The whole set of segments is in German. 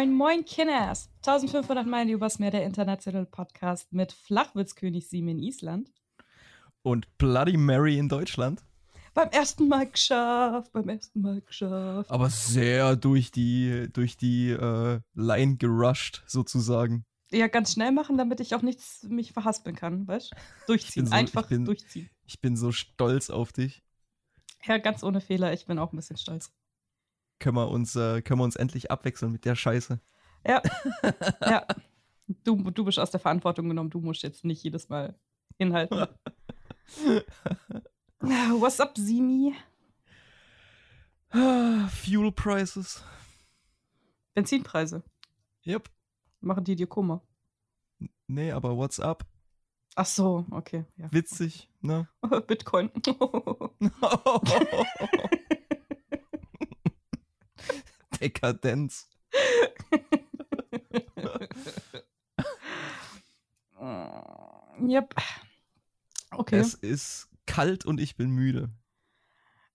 Moin, moin, Kinders. 1500 Meilen übers Meer, der internationale Podcast mit Flachwitzkönig Sim in Island. Und Bloody Mary in Deutschland. Beim ersten Mal geschafft, beim ersten Mal geschafft. Aber sehr durch die, durch die äh, Line gerusht, sozusagen. Ja, ganz schnell machen, damit ich auch nichts mich verhaspeln kann, weißt Durchziehen, so, einfach bin, durchziehen. Ich bin so stolz auf dich. Ja, ganz ohne Fehler, ich bin auch ein bisschen stolz. Können wir uns, äh, können wir uns endlich abwechseln mit der Scheiße. Ja. ja. Du, du bist aus der Verantwortung genommen, du musst jetzt nicht jedes Mal hinhalten. What's up, Simi? Fuel Prices. Benzinpreise. Yep. Machen die dir Kummer? Nee, aber what's up? Ach so, okay. Ja. Witzig, ne? Bitcoin. Dekadenz. yep. Okay. Es ist kalt und ich bin müde.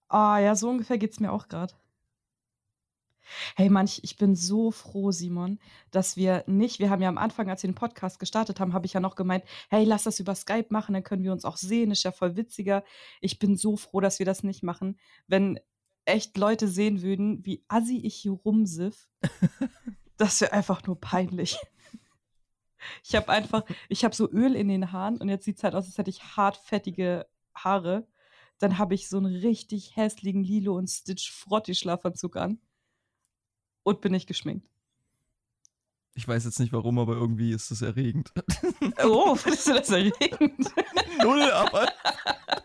Ah, ja, so ungefähr geht es mir auch gerade. Hey manch, ich bin so froh, Simon, dass wir nicht, wir haben ja am Anfang, als wir den Podcast gestartet haben, habe ich ja noch gemeint, hey, lass das über Skype machen, dann können wir uns auch sehen, ist ja voll witziger. Ich bin so froh, dass wir das nicht machen. Wenn echt Leute sehen würden, wie assi ich hier rumsiff, das wäre einfach nur peinlich. Ich habe einfach, ich habe so Öl in den Haaren und jetzt sieht es halt aus, als hätte ich hartfettige Haare. Dann habe ich so einen richtig hässlichen Lilo und Stitch Frotti-Schlafanzug an und bin nicht geschminkt. Ich weiß jetzt nicht warum, aber irgendwie ist das erregend. Oh, findest du das erregend? Null, aber.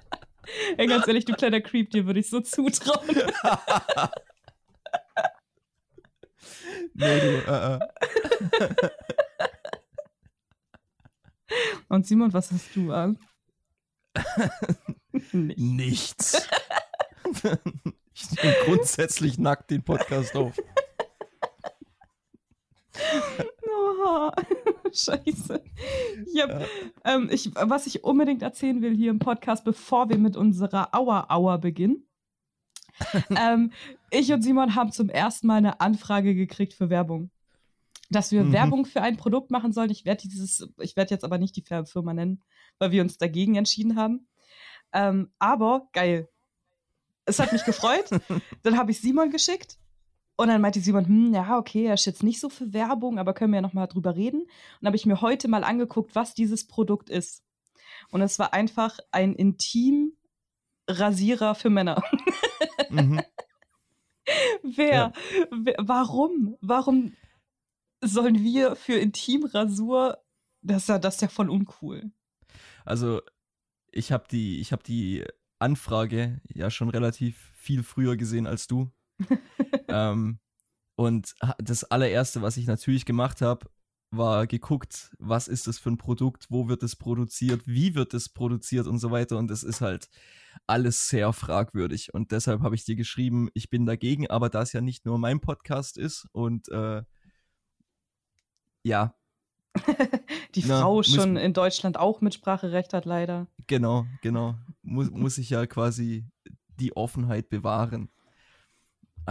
Ey, ganz ehrlich, du kleiner Creep, dir würde ich so zutrauen. nee, du, äh, äh. Und Simon, was hast du an? Nichts. ich nehme grundsätzlich nackt den Podcast auf. Oh, scheiße. Yep. Ja. Ähm, ich, was ich unbedingt erzählen will hier im Podcast, bevor wir mit unserer Auer-Auer beginnen. ähm, ich und Simon haben zum ersten Mal eine Anfrage gekriegt für Werbung. Dass wir mhm. Werbung für ein Produkt machen sollen. Ich werde dieses, ich werde jetzt aber nicht die Firma nennen, weil wir uns dagegen entschieden haben. Ähm, aber geil. Es hat mich gefreut. Dann habe ich Simon geschickt und dann meinte Simon, hm, ja, okay, er ist jetzt nicht so für Werbung, aber können wir ja noch mal drüber reden. Und habe ich mir heute mal angeguckt, was dieses Produkt ist. Und es war einfach ein Intim-Rasierer für Männer. Mhm. wer, ja. wer, warum? Warum sollen wir für Intimrasur, das ist ja, das ist ja voll uncool. Also, ich habe die, ich habe die Anfrage ja schon relativ viel früher gesehen als du. Ähm, und das allererste, was ich natürlich gemacht habe, war geguckt, was ist das für ein Produkt, wo wird es produziert, wie wird es produziert und so weiter. Und es ist halt alles sehr fragwürdig. Und deshalb habe ich dir geschrieben, ich bin dagegen, aber da es ja nicht nur mein Podcast ist und äh, ja. Die Na, Frau schon in Deutschland auch Mitspracherecht hat, leider. Genau, genau. Muss, muss ich ja quasi die Offenheit bewahren.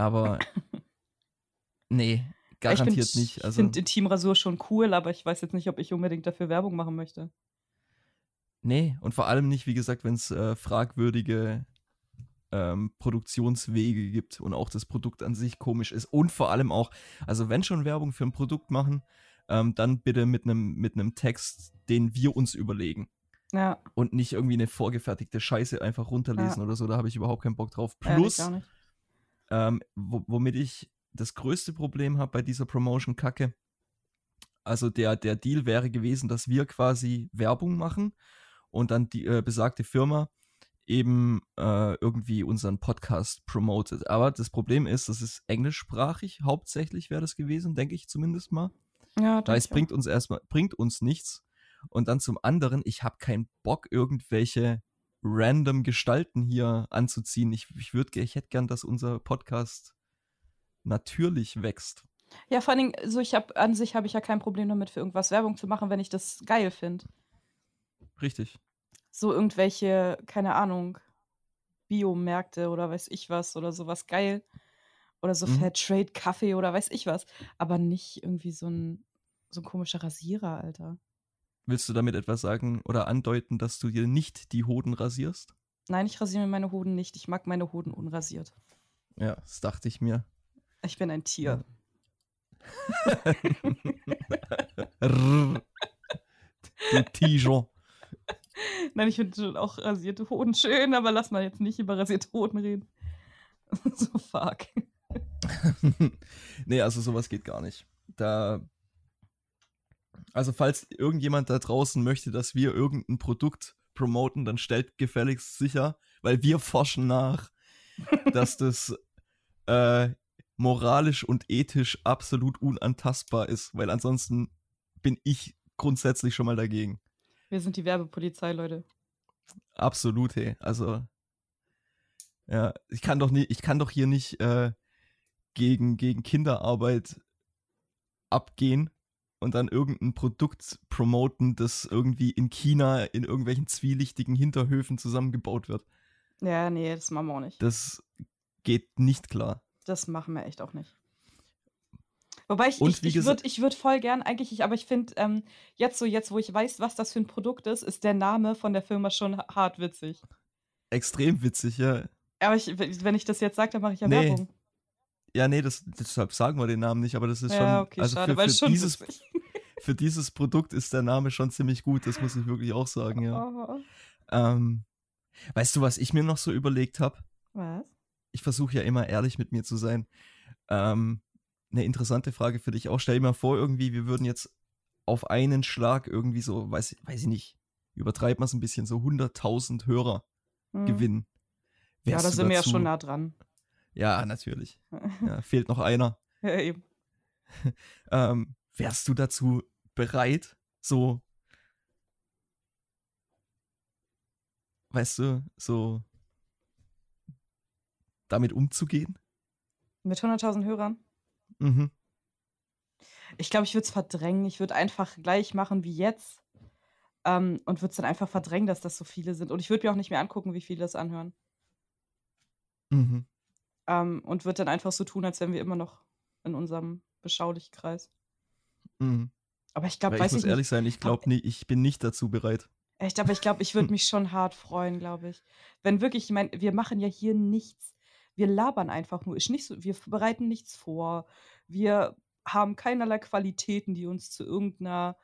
Aber nee, garantiert ich find, nicht. Also, ich finde Intimrasur schon cool, aber ich weiß jetzt nicht, ob ich unbedingt dafür Werbung machen möchte. Nee, und vor allem nicht, wie gesagt, wenn es äh, fragwürdige ähm, Produktionswege gibt und auch das Produkt an sich komisch ist. Und vor allem auch, also wenn schon Werbung für ein Produkt machen, ähm, dann bitte mit einem mit Text, den wir uns überlegen. Ja. Und nicht irgendwie eine vorgefertigte Scheiße einfach runterlesen ja. oder so, da habe ich überhaupt keinen Bock drauf. Plus, ja, ähm, womit ich das größte Problem habe bei dieser Promotion-Kacke. Also der, der Deal wäre gewesen, dass wir quasi Werbung machen und dann die äh, besagte Firma eben äh, irgendwie unseren Podcast promotet. Aber das Problem ist, das ist englischsprachig, hauptsächlich wäre das gewesen, denke ich zumindest mal. Ja, das bringt uns erstmal, bringt uns nichts. Und dann zum anderen, ich habe keinen Bock, irgendwelche random Gestalten hier anzuziehen. Ich, ich würde, ich hätte gern, dass unser Podcast natürlich wächst. Ja, vor allen Dingen, so ich habe an sich habe ich ja kein Problem damit, für irgendwas Werbung zu machen, wenn ich das geil finde. Richtig. So irgendwelche, keine Ahnung, Biomärkte oder weiß ich was oder sowas geil. Oder so mhm. Fairtrade Kaffee oder weiß ich was. Aber nicht irgendwie so ein, so ein komischer Rasierer, Alter. Willst du damit etwas sagen oder andeuten, dass du dir nicht die Hoden rasierst? Nein, ich rasiere mir meine Hoden nicht. Ich mag meine Hoden unrasiert. Ja, das dachte ich mir. Ich bin ein Tier. du Tiger. Nein, ich finde schon auch rasierte Hoden schön, aber lass mal jetzt nicht über rasierte Hoden reden. so fuck. nee, also sowas geht gar nicht. Da. Also, falls irgendjemand da draußen möchte, dass wir irgendein Produkt promoten, dann stellt gefälligst sicher, weil wir forschen nach, dass das äh, moralisch und ethisch absolut unantastbar ist, weil ansonsten bin ich grundsätzlich schon mal dagegen. Wir sind die Werbepolizei, Leute. Absolut, hey. Also, ja, ich kann doch nie, ich kann doch hier nicht äh, gegen, gegen Kinderarbeit abgehen und dann irgendein Produkt promoten, das irgendwie in China in irgendwelchen zwielichtigen Hinterhöfen zusammengebaut wird. Ja, nee, das machen wir auch nicht. Das geht nicht klar. Das machen wir echt auch nicht. Wobei ich, ich, ich würde ich würd voll gern eigentlich, ich, aber ich finde, ähm, jetzt so, jetzt wo ich weiß, was das für ein Produkt ist, ist der Name von der Firma schon hart witzig. Extrem witzig, ja. Aber ich, wenn ich das jetzt sage, dann mache ich ja nee. Werbung. Ja, nee, das, deshalb sagen wir den Namen nicht, aber das ist ja, schon. Okay, also schade, für, für dieses, für dieses Produkt ist der Name schon ziemlich gut, das muss ich wirklich auch sagen, ja. Oh. Ähm, weißt du, was ich mir noch so überlegt habe? Was? Ich versuche ja immer ehrlich mit mir zu sein. Ähm, eine interessante Frage für dich auch. Stell dir mal vor, irgendwie, wir würden jetzt auf einen Schlag irgendwie so, weiß, weiß ich nicht, übertreibt man es ein bisschen, so 100.000 Hörer hm. gewinnen. Wärst ja, da sind wir ja schon nah dran. Ja, natürlich. Ja, fehlt noch einer. Ja, eben. ähm, wärst du dazu bereit, so, weißt du, so damit umzugehen? Mit 100.000 Hörern? Mhm. Ich glaube, ich würde es verdrängen. Ich würde einfach gleich machen wie jetzt. Ähm, und würde es dann einfach verdrängen, dass das so viele sind. Und ich würde mir auch nicht mehr angucken, wie viele das anhören. Mhm. Ähm, und würde dann einfach so tun, als wären wir immer noch in unserem beschaulichen Kreis. Mhm. Aber ich glaube, weiß ich muss ehrlich sein, ich glaube nicht, ich bin nicht dazu bereit. Echt, aber ich glaube, ich würde mich schon hart freuen, glaube ich. Wenn wirklich, ich meine, wir machen ja hier nichts wir labern einfach nur. Ist nicht so, wir bereiten nichts vor. Wir haben keinerlei Qualitäten, die uns zu irgendeiner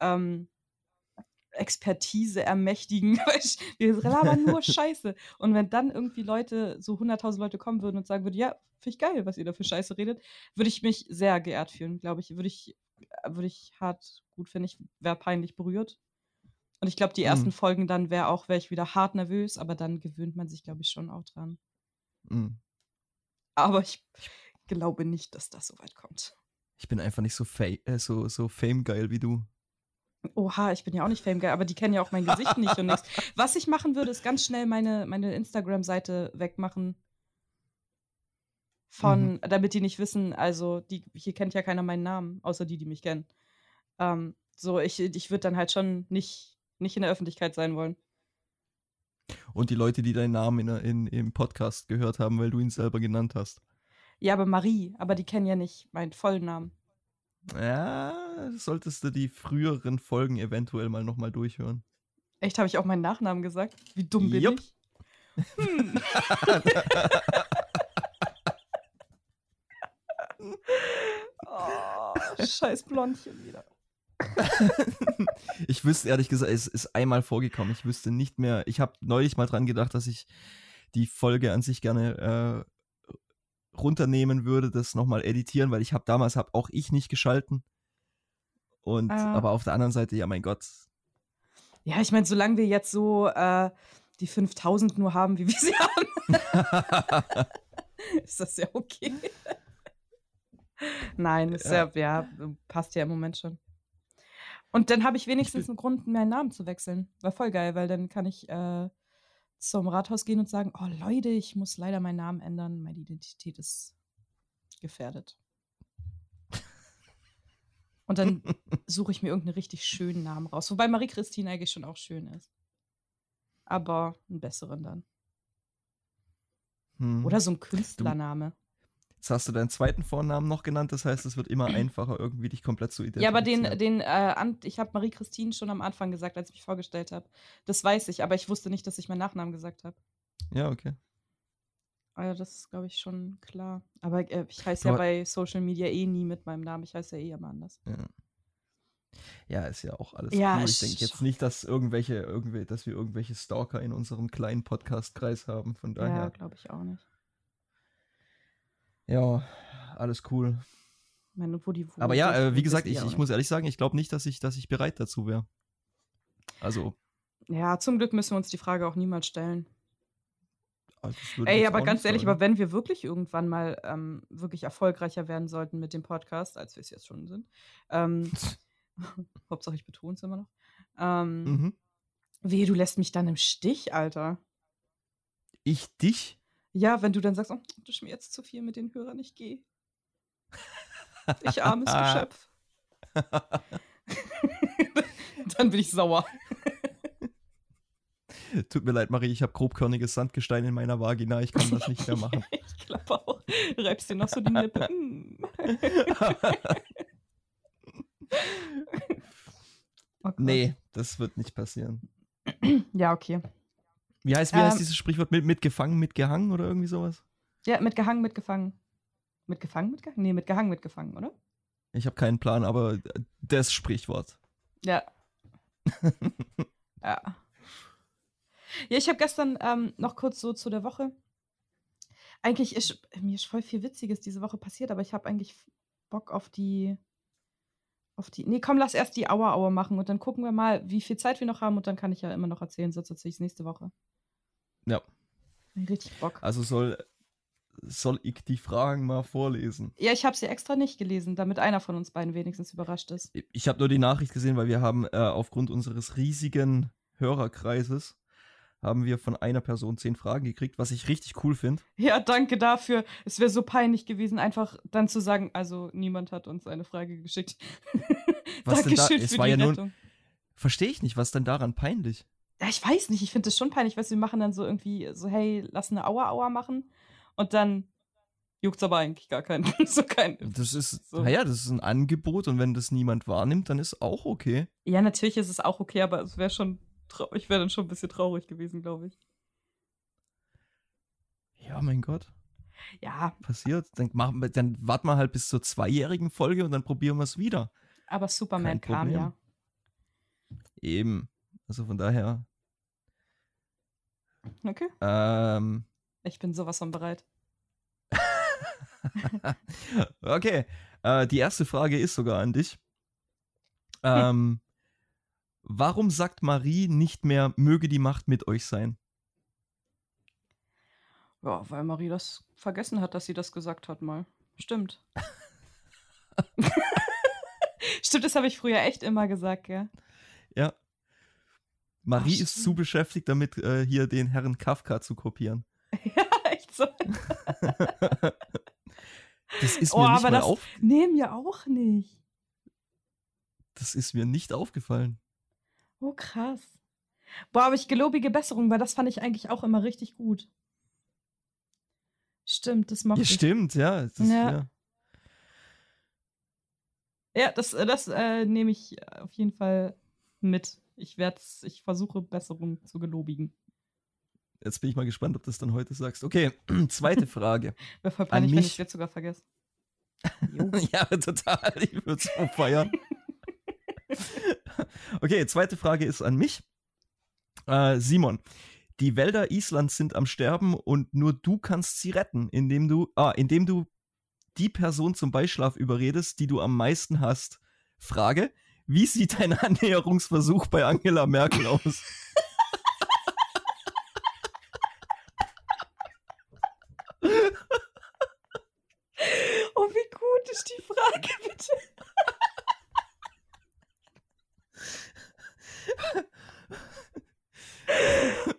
ähm, Expertise ermächtigen. wir labern nur Scheiße. Und wenn dann irgendwie Leute, so 100.000 Leute kommen würden und sagen würden, ja, finde ich geil, was ihr da für Scheiße redet, würde ich mich sehr geehrt fühlen, glaube ich. Würde ich, würde ich hart gut finden. Ich wäre peinlich berührt. Und ich glaube, die ersten mhm. Folgen dann wäre auch, wäre ich wieder hart nervös, aber dann gewöhnt man sich, glaube ich, schon auch dran. Mhm. Aber ich glaube nicht, dass das so weit kommt. Ich bin einfach nicht so, fa äh, so, so fame-geil wie du. Oha, ich bin ja auch nicht fame-geil, aber die kennen ja auch mein Gesicht nicht und nichts. Was ich machen würde, ist ganz schnell meine, meine Instagram-Seite wegmachen. Von, mhm. damit die nicht wissen, also die, hier kennt ja keiner meinen Namen, außer die, die mich kennen. Ähm, so, ich, ich würde dann halt schon nicht, nicht in der Öffentlichkeit sein wollen. Und die Leute, die deinen Namen in, in, im Podcast gehört haben, weil du ihn selber genannt hast. Ja, aber Marie, aber die kennen ja nicht meinen vollen Namen. Ja, solltest du die früheren Folgen eventuell mal nochmal durchhören. Echt, habe ich auch meinen Nachnamen gesagt? Wie dumm bin Jupp. ich? Hm. oh, scheiß Blondchen wieder. ich wüsste ehrlich gesagt, es ist einmal vorgekommen. Ich wüsste nicht mehr. Ich habe neulich mal dran gedacht, dass ich die Folge an sich gerne äh, runternehmen würde, das nochmal editieren, weil ich habe damals hab auch ich nicht geschalten. Und äh. aber auf der anderen Seite, ja mein Gott. Ja, ich meine, solange wir jetzt so äh, die 5000 nur haben, wie wir sie haben, ist das ja okay. Nein, ist ja. ja, ja, passt ja im Moment schon. Und dann habe ich wenigstens einen Grund, meinen Namen zu wechseln. War voll geil, weil dann kann ich äh, zum Rathaus gehen und sagen, oh Leute, ich muss leider meinen Namen ändern, meine Identität ist gefährdet. Und dann suche ich mir irgendeinen richtig schönen Namen raus. Wobei Marie-Christine eigentlich schon auch schön ist. Aber einen besseren dann. Hm. Oder so ein Künstlername. Jetzt hast du deinen zweiten Vornamen noch genannt, das heißt, es wird immer einfacher, irgendwie dich komplett zu identifizieren. Ja, aber den, den äh, ich habe Marie-Christine schon am Anfang gesagt, als ich mich vorgestellt habe. Das weiß ich, aber ich wusste nicht, dass ich meinen Nachnamen gesagt habe. Ja, okay. Also das ist, glaube ich, schon klar. Aber äh, ich heiße ja bei Social Media eh nie mit meinem Namen. Ich heiße ja eh immer anders. Ja. Ja, ist ja auch alles ja, cool. Ich denke jetzt nicht, dass irgendwelche, irgendwelche, dass wir irgendwelche Stalker in unserem kleinen Podcast-Kreis haben. Von daher. Ja, glaube ich auch nicht. Ja, alles cool. Meine, Aber ja, äh, wie gesagt, ich, ich muss ehrlich sagen, ich glaube nicht, dass ich, dass ich bereit dazu wäre. Also. Ja, zum Glück müssen wir uns die Frage auch niemals stellen. Ey, aber ganz ehrlich, sagen. aber wenn wir wirklich irgendwann mal ähm, wirklich erfolgreicher werden sollten mit dem Podcast, als wir es jetzt schon sind, ähm, Hauptsache ich betone es immer noch, ähm, mhm. wehe, du lässt mich dann im Stich, Alter. Ich dich? Ja, wenn du dann sagst, oh, das ist mir jetzt zu viel mit den Hörern, ich gehe. Ich armes Geschöpf. dann bin ich sauer. Tut mir leid, Marie, ich habe grobkörniges Sandgestein in meiner Vagina. Ich kann das nicht mehr machen. ich glaube auch. Reibst dir noch so die Lippe. oh nee, das wird nicht passieren. Ja, okay. Wie heißt, wie ähm, heißt dieses Sprichwort? Mit, mitgefangen, mitgehangen oder irgendwie sowas? Ja, mitgehangen, mitgefangen. Mitgefangen, mitgehangen? Nee, mitgehangen, mitgefangen, oder? Ich habe keinen Plan, aber das Sprichwort. Ja. ja. Ja, ich habe gestern ähm, noch kurz so zu der Woche. Eigentlich ist mir ist voll viel Witziges diese Woche passiert, aber ich habe eigentlich Bock auf die. Auf die. Nee, komm, lass erst die Auer machen und dann gucken wir mal, wie viel Zeit wir noch haben und dann kann ich ja immer noch erzählen, sonst erzähle ich es nächste Woche. Ja. Richtig Bock. Also soll, soll ich die Fragen mal vorlesen? Ja, ich habe sie extra nicht gelesen, damit einer von uns beiden wenigstens überrascht ist. Ich habe nur die Nachricht gesehen, weil wir haben äh, aufgrund unseres riesigen Hörerkreises haben wir von einer Person zehn Fragen gekriegt, was ich richtig cool finde. Ja, danke dafür. Es wäre so peinlich gewesen, einfach dann zu sagen, also niemand hat uns eine Frage geschickt. Was denn da? Es war ja nur. Verstehe ich nicht, was denn daran peinlich? Ja, ich weiß nicht, ich finde das schon peinlich, weil sie machen dann so irgendwie so, hey, lass eine Aua-Aua machen und dann juckt es aber eigentlich gar keinen. so kein, das ist, so. naja, das ist ein Angebot und wenn das niemand wahrnimmt, dann ist auch okay. Ja, natürlich ist es auch okay, aber es wäre schon ich wäre dann schon ein bisschen traurig gewesen, glaube ich. Ja, mein Gott. Ja. Passiert. Dann, machen wir, dann warten wir halt bis zur zweijährigen Folge und dann probieren wir es wieder. Aber Superman kam ja. Eben. Also von daher. Okay. Ähm, ich bin sowas von bereit. okay. Äh, die erste Frage ist sogar an dich. Ähm, Warum sagt Marie nicht mehr, möge die Macht mit euch sein? Ja, weil Marie das vergessen hat, dass sie das gesagt hat mal. Stimmt. Stimmt, das habe ich früher echt immer gesagt, gell? Ja. Marie Ach, ist zu beschäftigt damit, äh, hier den Herrn Kafka zu kopieren. ja, echt so. das ist oh, mir nicht mal auf. Nee, mir auch nicht. Das ist mir nicht aufgefallen. Oh, krass. Boah, aber ich gelobige Besserung, weil das fand ich eigentlich auch immer richtig gut. Stimmt, das macht. Ja, stimmt, ja. Das, ja. ja. Ja, das, äh, das äh, nehme ich auf jeden Fall mit. Ich werde ich versuche Besserung zu gelobigen. Jetzt bin ich mal gespannt, ob du das dann heute sagst. Okay, zweite Frage. Wäre voll peinlich, wenn ich es sogar vergesse. ja, total. Ich würde es so feiern. okay, zweite Frage ist an mich. Äh, Simon, die Wälder Islands sind am Sterben und nur du kannst sie retten, indem du, ah, indem du die Person zum Beischlaf überredest, die du am meisten hast. Frage, wie sieht dein Annäherungsversuch bei Angela Merkel aus? oh, wie gut ist die Frage, bitte?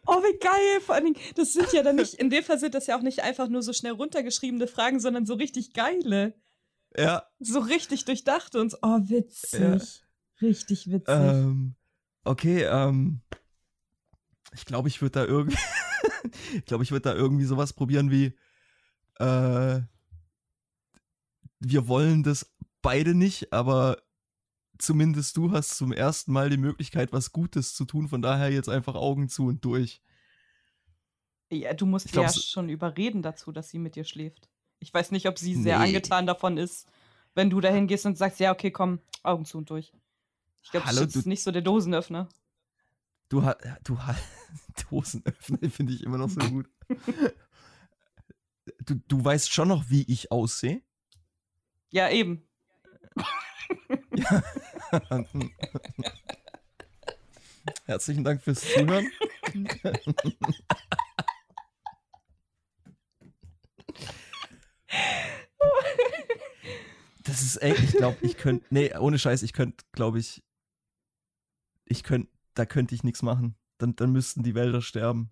Oh, wie geil. Vor allen Dingen, das sind ja dann nicht, in dem Fall sind das ja auch nicht einfach nur so schnell runtergeschriebene Fragen, sondern so richtig geile. Ja. So richtig durchdachte und so, oh, witzig. Ja. Richtig witzig. Ähm, okay, ähm, ich glaube, ich würde da irgendwie, ich glaube, ich würde da irgendwie sowas probieren wie, äh, wir wollen das beide nicht, aber zumindest du hast zum ersten Mal die Möglichkeit, was Gutes zu tun. Von daher jetzt einfach Augen zu und durch. Ja, du musst glaub, ja schon überreden dazu, dass sie mit dir schläft. Ich weiß nicht, ob sie sehr nee. angetan davon ist, wenn du dahin gehst und sagst, ja, okay, komm, Augen zu und durch. Ich glaube, das ist nicht so der Dosenöffner. Du hast, du hast, Dosenöffner finde ich immer noch so gut. du, du weißt schon noch, wie ich aussehe. Ja, eben. Ja. Herzlichen Dank fürs Zuhören. Das ist echt, ich glaube, ich könnte, nee, ohne Scheiß, ich könnte, glaube ich, ich könnte, da könnte ich nichts machen. Dann, dann müssten die Wälder sterben.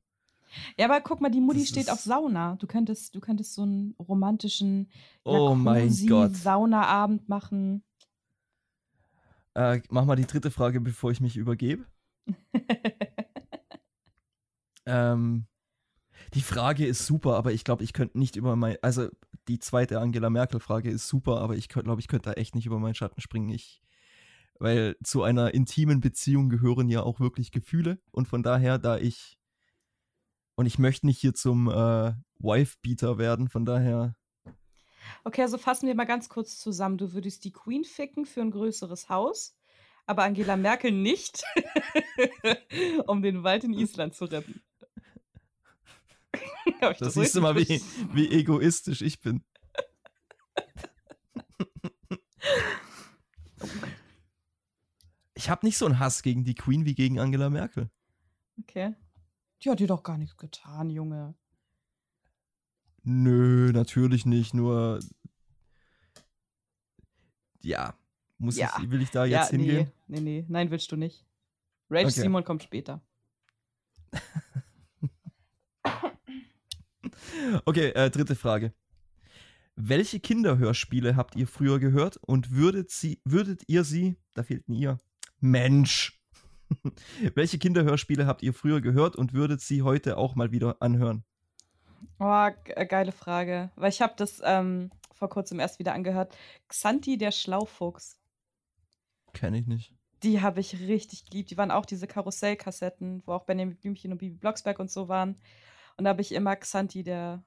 Ja, aber guck mal, die Mutti das steht auf Sauna. Du könntest, du könntest so einen romantischen oh mein Gott. Saunaabend machen. Äh, mach mal die dritte Frage, bevor ich mich übergebe. ähm, die Frage ist super, aber ich glaube, ich könnte nicht über mein, also die zweite Angela Merkel-Frage ist super, aber ich glaube, ich könnte da echt nicht über meinen Schatten springen. Ich, weil zu einer intimen Beziehung gehören ja auch wirklich Gefühle und von daher, da ich und ich möchte nicht hier zum äh, Wife-Beater werden, von daher. Okay, also fassen wir mal ganz kurz zusammen. Du würdest die Queen ficken für ein größeres Haus, aber Angela Merkel nicht, um den Wald in Island zu retten. das, das siehst du mal, wie, wie egoistisch ich bin. Ich habe nicht so einen Hass gegen die Queen wie gegen Angela Merkel. Okay. Die hat dir doch gar nichts getan, Junge. Nö, natürlich nicht, nur ja, muss ja. ich, will ich da jetzt ja, hingehen? Nee, nee, nee, nein, willst du nicht. Rage okay. Simon kommt später. okay, äh, dritte Frage. Welche Kinderhörspiele habt ihr früher gehört und würdet, sie, würdet ihr sie, da fehlt ein ihr, Mensch, Welche Kinderhörspiele habt ihr früher gehört und würdet sie heute auch mal wieder anhören? Oh, äh, geile Frage. Weil ich habe das ähm, vor kurzem erst wieder angehört. Xanti der Schlaufuchs. Kenne ich nicht. Die habe ich richtig geliebt. Die waren auch diese Karussellkassetten, wo auch Benjamin Blümchen und Bibi Blocksberg und so waren. Und da habe ich immer Xanti der,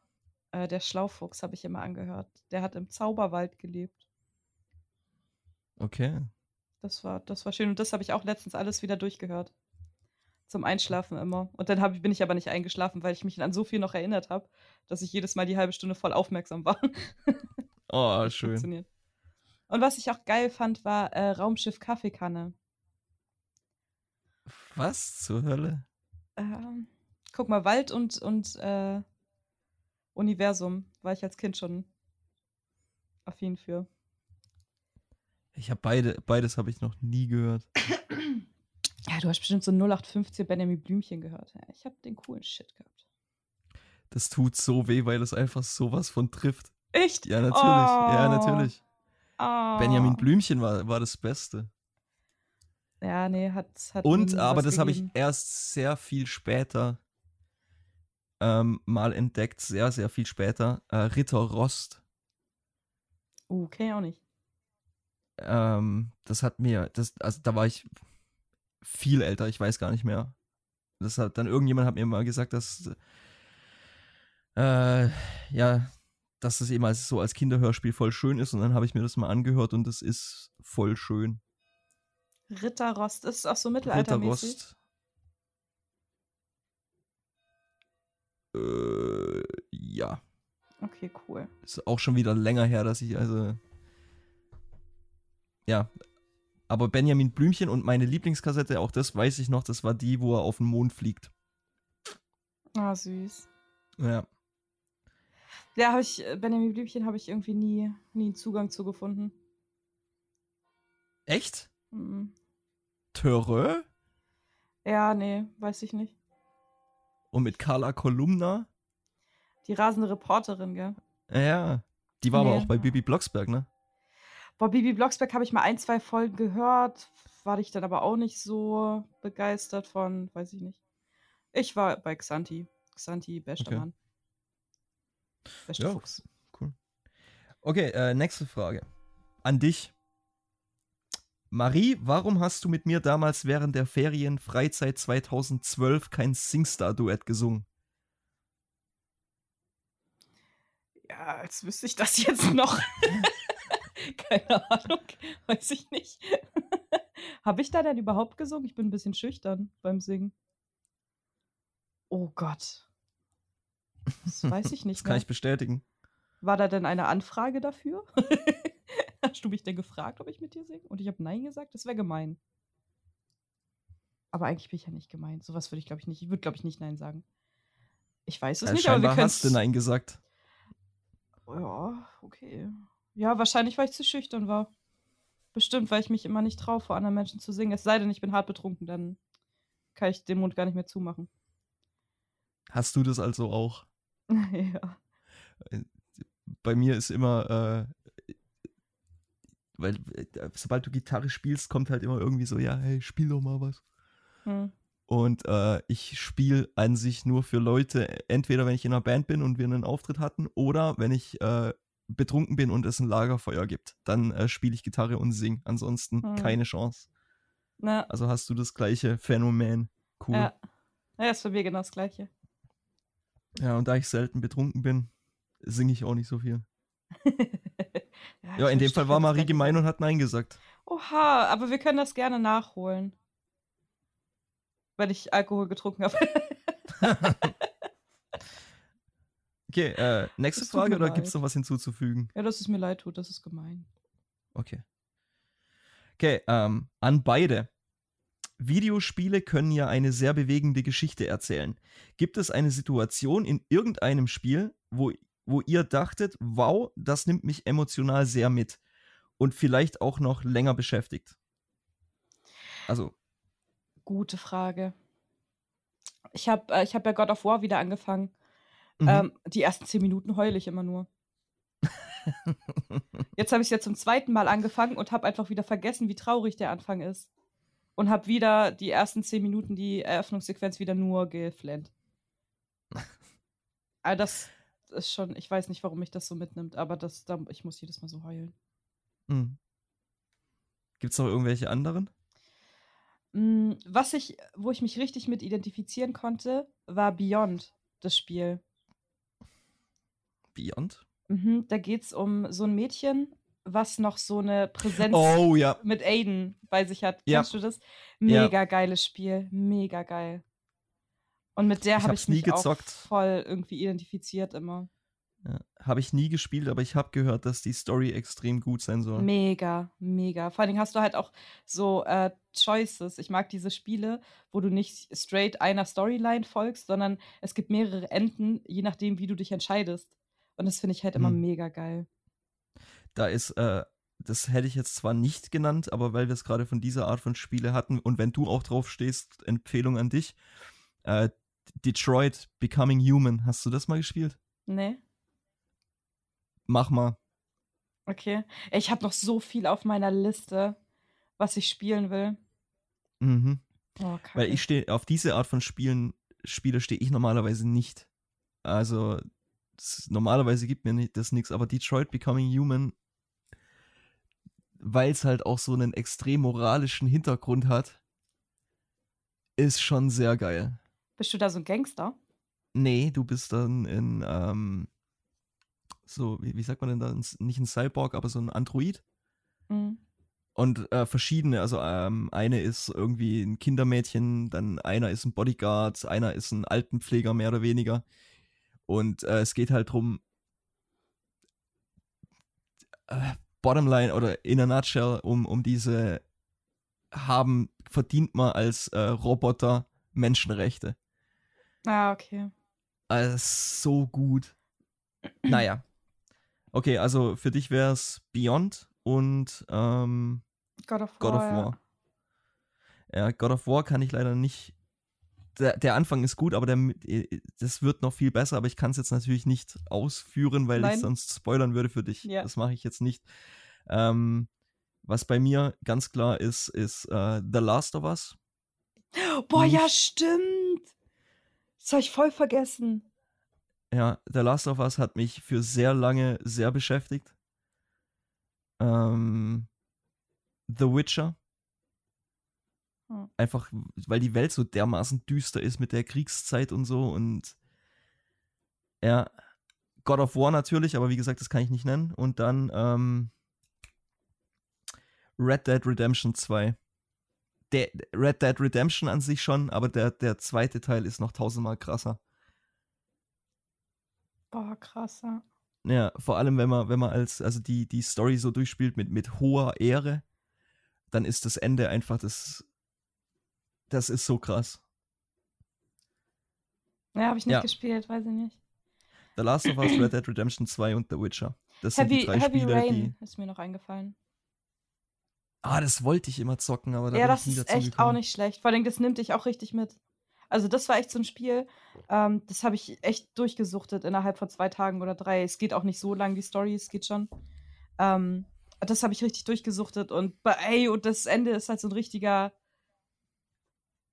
äh, der Schlaufuchs, habe ich immer angehört. Der hat im Zauberwald gelebt. Okay. Das war, das war schön. Und das habe ich auch letztens alles wieder durchgehört. Zum Einschlafen immer. Und dann ich, bin ich aber nicht eingeschlafen, weil ich mich an so viel noch erinnert habe, dass ich jedes Mal die halbe Stunde voll aufmerksam war. oh, schön. Und was ich auch geil fand, war äh, Raumschiff Kaffeekanne. Was zur Hölle? Ähm, guck mal, Wald und, und äh, Universum war ich als Kind schon affin für. Ich habe beide, beides habe ich noch nie gehört. Ja, du hast bestimmt so 0815 Benjamin Blümchen gehört. Ja, ich habe den coolen Shit gehabt. Das tut so weh, weil es einfach sowas von trifft. Echt? Ja, natürlich. Oh. Ja, natürlich. Oh. Benjamin Blümchen war, war das Beste. Ja, nee, hat. hat Und, aber das habe ich erst sehr viel später ähm, mal entdeckt, sehr, sehr viel später. Äh, Ritter Rost. Uh, okay, auch nicht ähm, das hat mir, das, also da war ich viel älter, ich weiß gar nicht mehr. Das hat dann irgendjemand hat mir mal gesagt, dass äh, ja, dass das eben als so als Kinderhörspiel voll schön ist und dann habe ich mir das mal angehört und das ist voll schön. Ritterrost ist auch so mittelaltermäßig. Ritterrost. Äh, ja. Okay, cool. Ist auch schon wieder länger her, dass ich also ja. Aber Benjamin Blümchen und meine Lieblingskassette, auch das weiß ich noch, das war die, wo er auf den Mond fliegt. Ah, süß. Ja. Ja, habe ich, äh, Benjamin Blümchen habe ich irgendwie nie, nie einen Zugang zu gefunden. Echt? Mhm. Töre? Ja, nee, weiß ich nicht. Und mit Carla Kolumna? Die rasende Reporterin, gell? Ja, die war nee. aber auch bei Bibi Blocksberg, ne? Boah, Bibi Blocksberg habe ich mal ein, zwei Folgen gehört. War ich dann aber auch nicht so begeistert von, weiß ich nicht. Ich war bei Xanti. Xanti, bester okay. Mann. Bester ja, Fuchs. Cool. Okay, äh, nächste Frage. An dich. Marie, warum hast du mit mir damals während der Ferien Freizeit 2012 kein Singstar-Duett gesungen? Ja, als wüsste ich das jetzt noch. Keine Ahnung, weiß ich nicht. Habe ich da denn überhaupt gesungen? Ich bin ein bisschen schüchtern beim Singen. Oh Gott. Das weiß ich nicht. das kann mehr. ich bestätigen. War da denn eine Anfrage dafür? Hast du mich denn gefragt, ob ich mit dir singe? Und ich habe Nein gesagt? Das wäre gemein. Aber eigentlich bin ich ja nicht gemein. Sowas würde ich, glaube ich, nicht. Ich würde, glaube ich, nicht Nein sagen. Ich weiß es ja, nicht, aber wir können. hast du Nein gesagt. Ja, okay. Ja, wahrscheinlich, weil ich zu schüchtern war. Bestimmt, weil ich mich immer nicht traue, vor anderen Menschen zu singen. Es sei denn, ich bin hart betrunken, dann kann ich den Mund gar nicht mehr zumachen. Hast du das also auch? ja. Äh, bei mir ist immer, äh, weil äh, sobald du Gitarre spielst, kommt halt immer irgendwie so, ja, hey, spiel doch mal was. Hm. Und äh, ich spiele an sich nur für Leute, entweder wenn ich in einer Band bin und wir einen Auftritt hatten, oder wenn ich äh, betrunken bin und es ein Lagerfeuer gibt. Dann äh, spiele ich Gitarre und sing. Ansonsten hm. keine Chance. Na. Also hast du das gleiche Phänomen. Cool. Ja. ja, ist für mich genau das gleiche. Ja, und da ich selten betrunken bin, singe ich auch nicht so viel. ja, ja in dem Fall war Marie gemein und hat Nein gesagt. Oha, aber wir können das gerne nachholen. Weil ich Alkohol getrunken habe. okay, äh, nächste Frage oder gibt es noch was hinzuzufügen? Ja, dass es mir leid tut, das ist gemein. Okay. Okay, ähm, an beide. Videospiele können ja eine sehr bewegende Geschichte erzählen. Gibt es eine Situation in irgendeinem Spiel, wo, wo ihr dachtet, wow, das nimmt mich emotional sehr mit und vielleicht auch noch länger beschäftigt? Also. Gute Frage. Ich habe äh, ich hab ja God of War wieder angefangen. Mhm. Ähm, die ersten zehn Minuten heule ich immer nur. Jetzt habe ich es ja zum zweiten Mal angefangen und habe einfach wieder vergessen, wie traurig der Anfang ist und habe wieder die ersten zehn Minuten die Eröffnungssequenz wieder nur geflennt. aber das ist schon, ich weiß nicht, warum mich das so mitnimmt, aber das, da, ich muss jedes Mal so heulen. Hm. Gibt es noch irgendwelche anderen? Hm, was ich, wo ich mich richtig mit identifizieren konnte, war Beyond, das Spiel. Beyond? Mhm, da geht es um so ein Mädchen, was noch so eine Präsenz oh, ja. mit Aiden bei sich hat. Ja. Kennst du das? Mega ja. geiles Spiel. Mega geil. Und mit der habe ich mich auch voll irgendwie identifiziert immer. Ja. Habe ich nie gespielt, aber ich habe gehört, dass die Story extrem gut sein soll. Mega, mega. Vor allen Dingen hast du halt auch so äh, Choices. Ich mag diese Spiele, wo du nicht straight einer Storyline folgst, sondern es gibt mehrere Enden, je nachdem, wie du dich entscheidest. Und das finde ich halt immer hm. mega geil. Da ist, äh, das hätte ich jetzt zwar nicht genannt, aber weil wir es gerade von dieser Art von Spiele hatten und wenn du auch drauf stehst, Empfehlung an dich. Äh, Detroit Becoming Human, hast du das mal gespielt? Nee. Mach mal. Okay. Ich habe noch so viel auf meiner Liste, was ich spielen will. Mhm. Oh, Weil ich stehe auf diese Art von Spielen, Spiele stehe ich normalerweise nicht. Also das, normalerweise gibt mir das nichts, aber Detroit Becoming Human weil es halt auch so einen extrem moralischen Hintergrund hat, ist schon sehr geil. Bist du da so ein Gangster? Nee, du bist dann in, ähm, so, wie, wie, sagt man denn da, nicht ein Cyborg, aber so ein Android. Mhm. Und äh, verschiedene, also ähm, eine ist irgendwie ein Kindermädchen, dann einer ist ein Bodyguard, einer ist ein Altenpfleger mehr oder weniger. Und äh, es geht halt drum, äh, Bottomline oder in a nutshell um, um diese haben, verdient man als äh, Roboter Menschenrechte. Ah, okay. Also so gut. naja. Okay, also für dich wäre es Beyond und ähm, God of War. God of War. Ja. ja, God of War kann ich leider nicht der, der Anfang ist gut, aber der, äh, das wird noch viel besser, aber ich kann es jetzt natürlich nicht ausführen, weil Nein. ich sonst spoilern würde für dich. Ja. Das mache ich jetzt nicht. Ähm, was bei mir ganz klar ist, ist uh, The Last of Us. Boah, nicht, ja, stimmt. Das habe ich voll vergessen. Ja, The Last of Us hat mich für sehr lange sehr beschäftigt. Ähm, The Witcher. Hm. Einfach, weil die Welt so dermaßen düster ist mit der Kriegszeit und so und ja, God of War natürlich, aber wie gesagt, das kann ich nicht nennen. Und dann ähm, Red Dead Redemption 2. Der Red Dead Redemption an sich schon, aber der, der zweite Teil ist noch tausendmal krasser. Boah, krasser. Ja, vor allem, wenn man, wenn man als, also die, die Story so durchspielt mit, mit hoher Ehre, dann ist das Ende einfach das. Das ist so krass. Ja, habe ich nicht ja. gespielt, weiß ich nicht. The Last of Us, Red Dead Redemption 2 und The Witcher. Das Heavy, sind die drei Heavy Spiele, Rain die... ist mir noch eingefallen. Ah, das wollte ich immer zocken, aber da Ja, das ist echt gekommen. auch nicht schlecht. Vor allem, das nimmt dich auch richtig mit. Also, das war echt so ein Spiel, ähm, das habe ich echt durchgesuchtet innerhalb von zwei Tagen oder drei. Es geht auch nicht so lang, die Story, es geht schon. Ähm, das habe ich richtig durchgesuchtet und ey, und das Ende ist halt so ein richtiger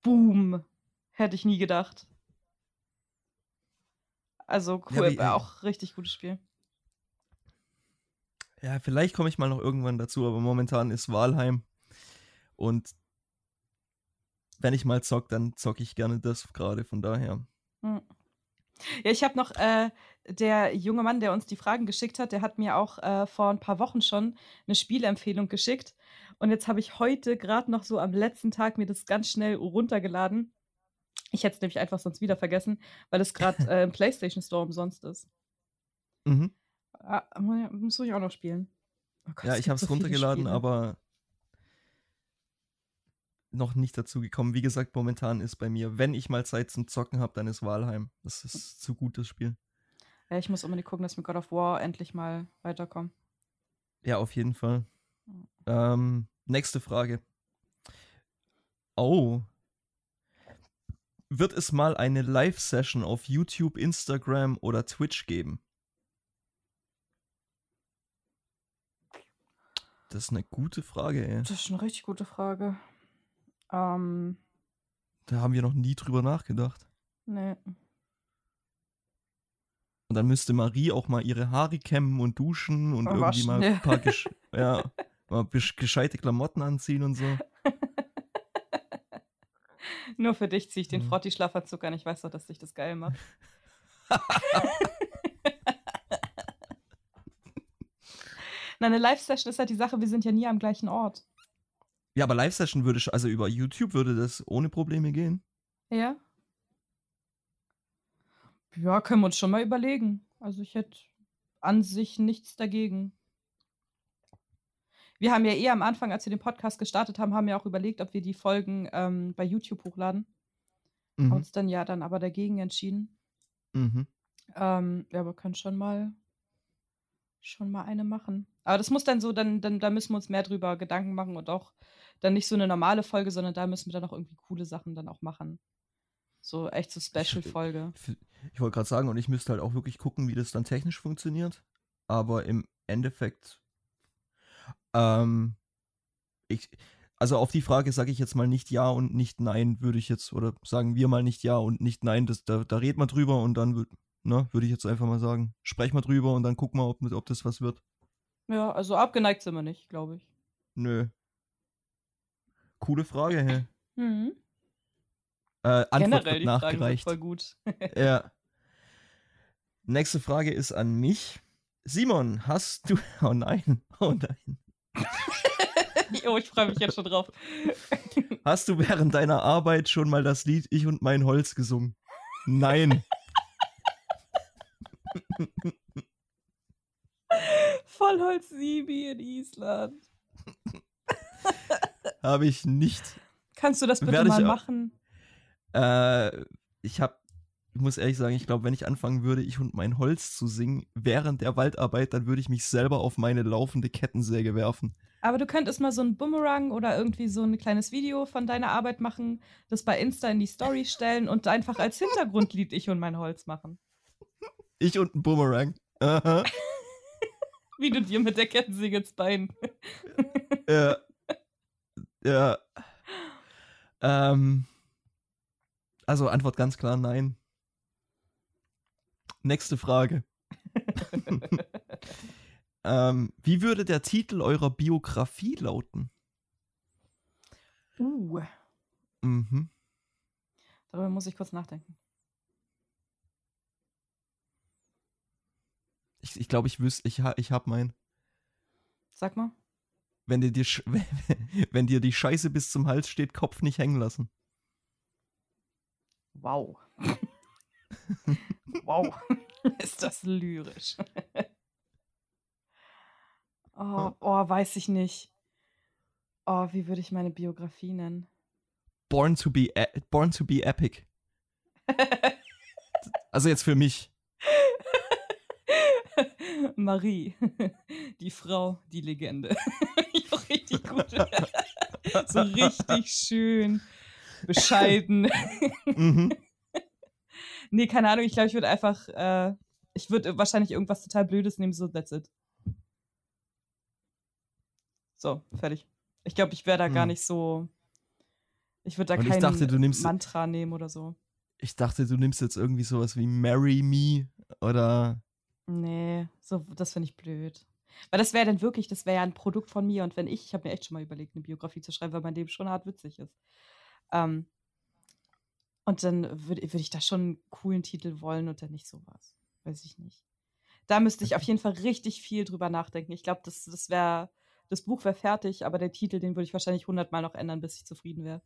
Boom. Hätte ich nie gedacht. Also cool, ja, wie, auch richtig gutes Spiel. Ja, vielleicht komme ich mal noch irgendwann dazu, aber momentan ist Wahlheim. Und wenn ich mal zock, dann zocke ich gerne das gerade, von daher. Hm. Ja, ich habe noch äh, der junge Mann, der uns die Fragen geschickt hat, der hat mir auch äh, vor ein paar Wochen schon eine Spielempfehlung geschickt. Und jetzt habe ich heute gerade noch so am letzten Tag mir das ganz schnell runtergeladen. Ich hätte es nämlich einfach sonst wieder vergessen, weil es gerade äh, im PlayStation Store umsonst ist. Mhm. Ah, muss ich auch noch spielen. Oh Gott, ja, ich habe es so runtergeladen, aber noch nicht dazu gekommen. Wie gesagt, momentan ist bei mir, wenn ich mal Zeit zum Zocken habe, dann ist Walheim. Das ist zu gut, das Spiel. Ja, ich muss unbedingt gucken, dass mit God of War endlich mal weiterkomme. Ja, auf jeden Fall. Ähm, nächste Frage. Oh. Wird es mal eine Live-Session auf YouTube, Instagram oder Twitch geben? Das ist eine gute Frage, ey. Das ist eine richtig gute Frage. Ähm, da haben wir noch nie drüber nachgedacht. Nee. Und dann müsste Marie auch mal ihre Haare kämmen und duschen und irgendwie waschen, mal ein paar gesch ja, mal gescheite Klamotten anziehen und so. Nur für dich ziehe ich den. Frotti-Schlafanzug an. Ich weiß doch, dass dich das geil macht. Na, eine Live-Session ist halt die Sache, wir sind ja nie am gleichen Ort. Ja, aber Live-Session würde, also über YouTube würde das ohne Probleme gehen. Ja. Ja, können wir uns schon mal überlegen. Also ich hätte an sich nichts dagegen. Wir haben ja eh am Anfang, als wir den Podcast gestartet haben, haben wir auch überlegt, ob wir die Folgen ähm, bei YouTube hochladen. Mhm. Haben uns dann ja dann aber dagegen entschieden. Mhm. Ähm, ja, aber können schon mal schon mal eine machen. Aber das muss dann so, dann, dann da müssen wir uns mehr drüber Gedanken machen und auch dann nicht so eine normale Folge, sondern da müssen wir dann auch irgendwie coole Sachen dann auch machen. So echt so Special-Folge. Ich, ich wollte gerade sagen, und ich müsste halt auch wirklich gucken, wie das dann technisch funktioniert. Aber im Endeffekt, ähm, ich, also auf die Frage sage ich jetzt mal nicht ja und nicht nein, würde ich jetzt, oder sagen wir mal nicht ja und nicht nein, das, da, da redet man drüber und dann ne, würde ich jetzt einfach mal sagen. Sprech mal drüber und dann guck mal, ob, ob das was wird. Ja, also abgeneigt sind wir nicht, glaube ich. Nö. Coole Frage, hä? Mhm. Äh, Antwort Generell wird nachgereicht. voll gut. ja. Nächste Frage ist an mich. Simon, hast du. Oh nein, oh nein. oh, ich freue mich jetzt schon drauf. Hast du während deiner Arbeit schon mal das Lied Ich und mein Holz gesungen? Nein. Vollholz Sibi in Island. Habe ich nicht. Kannst du das bitte mal machen? Äh, ich habe, ich muss ehrlich sagen, ich glaube, wenn ich anfangen würde, ich und mein Holz zu singen während der Waldarbeit, dann würde ich mich selber auf meine laufende Kettensäge werfen. Aber du könntest mal so ein Boomerang oder irgendwie so ein kleines Video von deiner Arbeit machen, das bei Insta in die Story stellen und einfach als Hintergrundlied ich und mein Holz machen. Ich und ein Boomerang. Aha. Wie du dir mit der Kettensäge ins Bein. ja. Ja. Ähm. Also Antwort ganz klar nein. Nächste Frage. Ähm, wie würde der Titel eurer Biografie lauten? Uh. Mhm. Darüber muss ich kurz nachdenken. Ich, ich glaube, ich wüsste, ich, ich habe meinen. Sag mal. Wenn dir, die, wenn dir die Scheiße bis zum Hals steht, Kopf nicht hängen lassen. Wow. wow. Ist das lyrisch. oh, oh, weiß ich nicht. Oh, wie würde ich meine Biografie nennen? Born to be, e, born to be epic. also jetzt für mich. Marie, die Frau, die Legende. richtig gut. so richtig schön bescheiden. mhm. Nee, keine Ahnung, ich glaube, ich würde einfach, äh, ich würde wahrscheinlich irgendwas total Blödes nehmen, so, that's it. So, fertig. Ich glaube, ich wäre da hm. gar nicht so. Ich würde da kein dachte, Mantra nehmen oder so. Ich dachte, du nimmst jetzt irgendwie sowas wie Marry Me oder. Nee, so, das finde ich blöd. Weil das wäre dann wirklich, das wäre ja ein Produkt von mir. Und wenn ich, ich habe mir echt schon mal überlegt, eine Biografie zu schreiben, weil mein Leben schon hart witzig ist. Ähm, und dann würde würd ich da schon einen coolen Titel wollen und dann nicht sowas. Weiß ich nicht. Da müsste ich auf jeden Fall richtig viel drüber nachdenken. Ich glaube, das, das wäre, das Buch wäre fertig, aber der Titel, den würde ich wahrscheinlich hundertmal noch ändern, bis ich zufrieden wäre.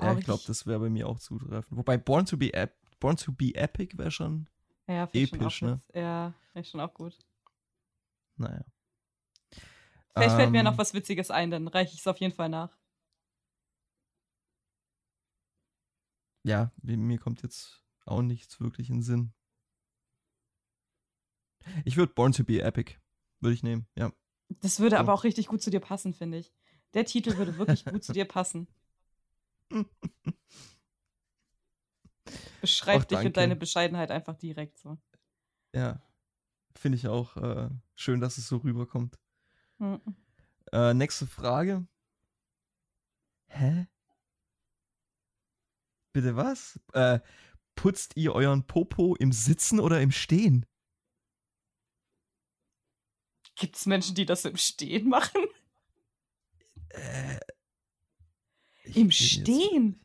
Ja, ich glaube, das wäre bei mir auch zutreffend. Wobei Born to be, Ep Born to be Epic wäre schon ja, episch, ne? Ja, wäre schon auch gut. Naja. Vielleicht ähm, fällt mir noch ähm. was Witziges ein, dann reiche ich es auf jeden Fall nach. Ja, mir kommt jetzt auch nichts wirklich in Sinn. Ich würde Born to be Epic, würde ich nehmen, ja. Das würde so. aber auch richtig gut zu dir passen, finde ich. Der Titel würde wirklich gut zu dir passen. Beschreib dich und deine Bescheidenheit einfach direkt so. Ja, finde ich auch äh, schön, dass es so rüberkommt. Mhm. Äh, nächste Frage. Hä? Bitte was? Äh, putzt ihr euren Popo im Sitzen oder im Stehen? Gibt es Menschen, die das im Stehen machen? Äh, Im Stehen?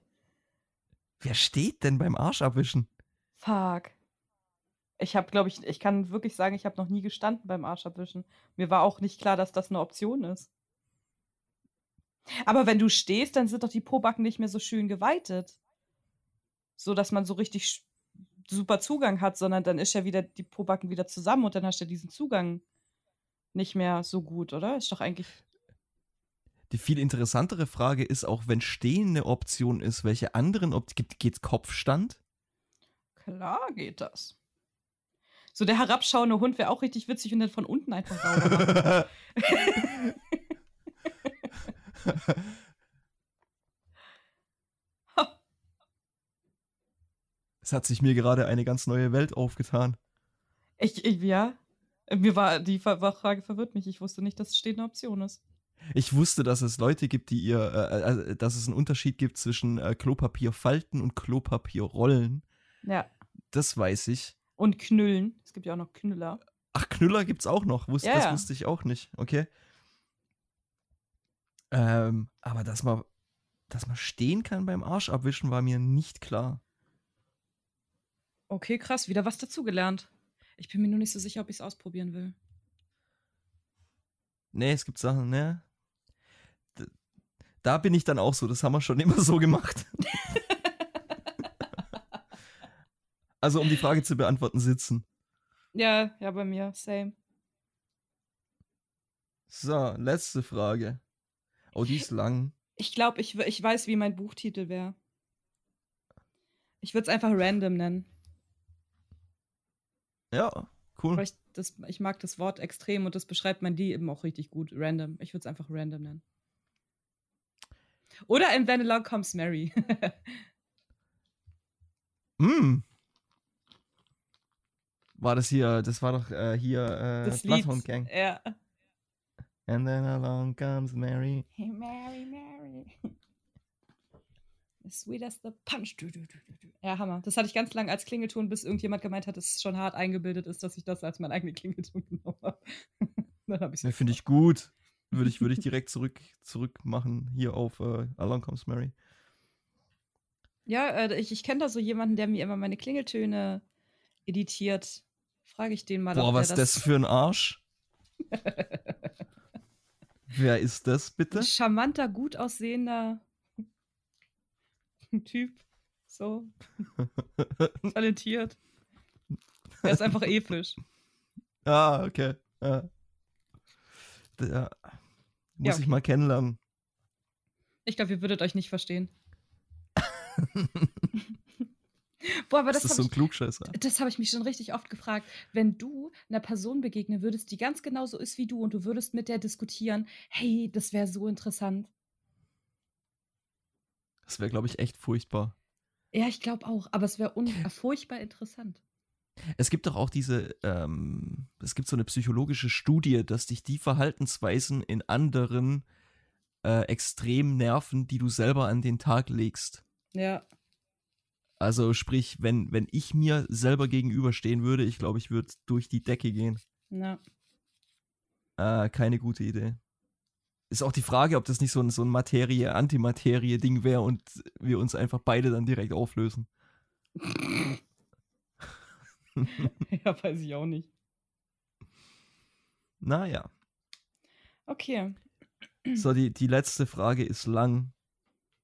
Wer steht denn beim Arsch abwischen? Fuck. Ich habe, glaube ich, ich kann wirklich sagen, ich habe noch nie gestanden beim Arsch abwischen. Mir war auch nicht klar, dass das eine Option ist. Aber wenn du stehst, dann sind doch die Pobacken nicht mehr so schön geweitet so dass man so richtig super Zugang hat, sondern dann ist ja wieder die Pobacken wieder zusammen und dann hast du ja diesen Zugang nicht mehr so gut, oder? Ist doch eigentlich. Die viel interessantere Frage ist auch, wenn Stehen eine Option ist, welche anderen Optionen gibt es Kopfstand? Klar geht das. So der herabschauende Hund wäre auch richtig witzig und dann von unten einfach sauber. Es hat sich mir gerade eine ganz neue Welt aufgetan. Ich, ich ja. Mir war die Frage verwirrt mich. Ich wusste nicht, dass es stehende Option ist. Ich wusste, dass es Leute gibt, die ihr, äh, äh, dass es einen Unterschied gibt zwischen äh, Klopapierfalten und Klopapierrollen. Ja. Das weiß ich. Und Knüllen. Es gibt ja auch noch Knüller. Ach, Knüller gibt's auch noch. Wusst, ja, das ja. wusste ich auch nicht. Okay. Ähm, aber dass man, dass man stehen kann beim Arsch abwischen, war mir nicht klar. Okay, krass, wieder was dazugelernt. Ich bin mir nur nicht so sicher, ob ich es ausprobieren will. Nee, es gibt Sachen, ne? Da bin ich dann auch so, das haben wir schon immer so gemacht. also, um die Frage zu beantworten, sitzen. Ja, ja, bei mir, same. So, letzte Frage. Oh, die ist lang. Ich glaube, ich, ich weiß, wie mein Buchtitel wäre. Ich würde es einfach random nennen. Ja, cool. Ich, das, ich, mag das Wort extrem und das beschreibt mein Die eben auch richtig gut. Random. Ich würde es einfach random nennen. Oder in When Along Comes Mary. mm. War das hier, das war doch äh, hier äh, das Bloodhound Gang. Ja. And then along comes Mary. Hey Mary, Mary. Sweet as the punch. Ja, Hammer. Das hatte ich ganz lange als Klingelton, bis irgendjemand gemeint hat, dass es schon hart eingebildet ist, dass ich das als mein eigener Klingelton genommen habe. Dann ich ja, Finde ich gut. Würde ich, würde ich direkt zurück, zurück machen hier auf äh, Along Comes Mary. Ja, äh, ich, ich kenne da so jemanden, der mir immer meine Klingeltöne editiert. Frage ich den mal. Boah, was ist das, das für ein Arsch? Wer ist das bitte? Ein charmanter, gut aussehender Typ. So. Talentiert. Er ist einfach episch. Ah, okay. Ja. Der, muss ja, okay. ich mal kennenlernen. Ich glaube, ihr würdet euch nicht verstehen. Boah, aber das, das ist so ein Klugscheißer. Das habe ich mich schon richtig oft gefragt. Wenn du einer Person begegnen würdest, die ganz genauso ist wie du und du würdest mit der diskutieren, hey, das wäre so interessant. Das wäre, glaube ich, echt furchtbar. Ja, ich glaube auch, aber es wäre furchtbar interessant. Es gibt doch auch diese, ähm, es gibt so eine psychologische Studie, dass dich die Verhaltensweisen in anderen äh, extrem nerven, die du selber an den Tag legst. Ja. Also sprich, wenn, wenn ich mir selber gegenüberstehen würde, ich glaube, ich würde durch die Decke gehen. Ja. Äh, keine gute Idee. Ist auch die Frage, ob das nicht so ein, so ein Materie-Antimaterie-Ding wäre und wir uns einfach beide dann direkt auflösen. ja, weiß ich auch nicht. Naja. Okay. So, die, die letzte Frage ist lang.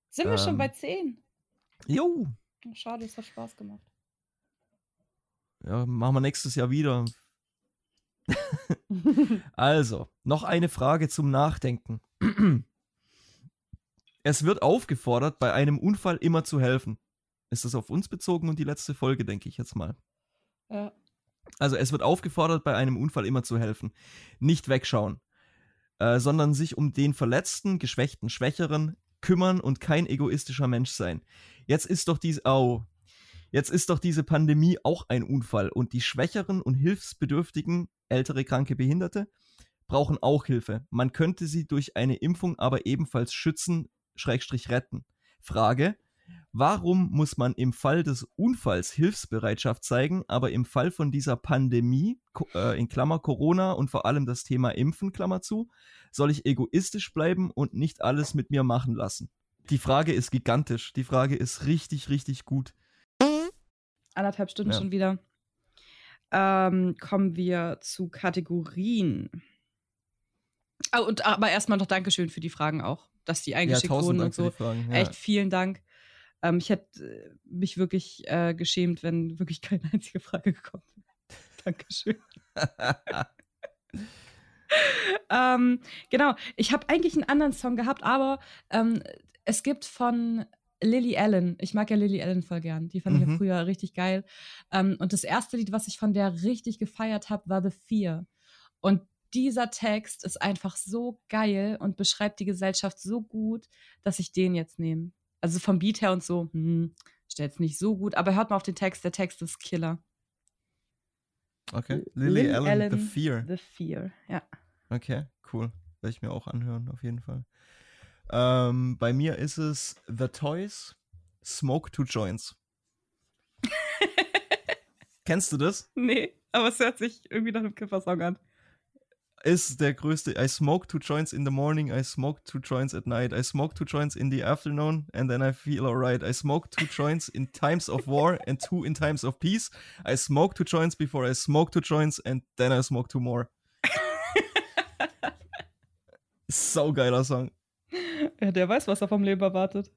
Sind wir ähm, schon bei 10? Jo. Schade, es hat Spaß gemacht. Ja, machen wir nächstes Jahr wieder. also, noch eine Frage zum Nachdenken. es wird aufgefordert, bei einem Unfall immer zu helfen. Ist das auf uns bezogen und die letzte Folge, denke ich jetzt mal. Ja. Also, es wird aufgefordert, bei einem Unfall immer zu helfen. Nicht wegschauen, äh, sondern sich um den Verletzten, Geschwächten, Schwächeren kümmern und kein egoistischer Mensch sein. Jetzt ist doch dies, oh, jetzt ist doch diese Pandemie auch ein Unfall und die Schwächeren und Hilfsbedürftigen, ältere, kranke, Behinderte, brauchen auch Hilfe. Man könnte sie durch eine Impfung aber ebenfalls schützen, Schrägstrich retten. Frage, warum muss man im Fall des Unfalls Hilfsbereitschaft zeigen, aber im Fall von dieser Pandemie, äh, in Klammer Corona und vor allem das Thema Impfen, Klammer zu, soll ich egoistisch bleiben und nicht alles mit mir machen lassen? Die Frage ist gigantisch. Die Frage ist richtig, richtig gut. Anderthalb Stunden ja. schon wieder. Ähm, kommen wir zu Kategorien. Oh, und aber erstmal noch Dankeschön für die Fragen auch, dass die eingeschickt ja, wurden und so. Fragen, ja. Echt vielen Dank. Ähm, ich hätte äh, mich wirklich äh, geschämt, wenn wirklich keine einzige Frage gekommen wäre. Dankeschön. ähm, genau, ich habe eigentlich einen anderen Song gehabt, aber ähm, es gibt von Lily Allen. Ich mag ja Lily Allen voll gern. Die fand mhm. ich ja früher richtig geil. Ähm, und das erste Lied, was ich von der richtig gefeiert habe, war The Fear. Und dieser Text ist einfach so geil und beschreibt die Gesellschaft so gut, dass ich den jetzt nehme. Also vom Beat her und so, hm, ist jetzt nicht so gut, aber hört mal auf den Text, der Text ist Killer. Okay. Lily, Lily Allen, Allen, The Fear. The Fear, ja. Okay, cool. Werde ich mir auch anhören, auf jeden Fall. Ähm, bei mir ist es The Toys, Smoke Two Joints. Kennst du das? Nee, aber es hört sich irgendwie nach einem Kiffersong an. Ist der größte. I smoke two joints in the morning, I smoke two joints at night, I smoke two joints in the afternoon, and then I feel alright. I smoke two joints in times of war and two in times of peace. I smoke two joints before I smoke two joints, and then I smoke two more. Saugeiler Song. Ja, der weiß, was er vom Leben erwartet.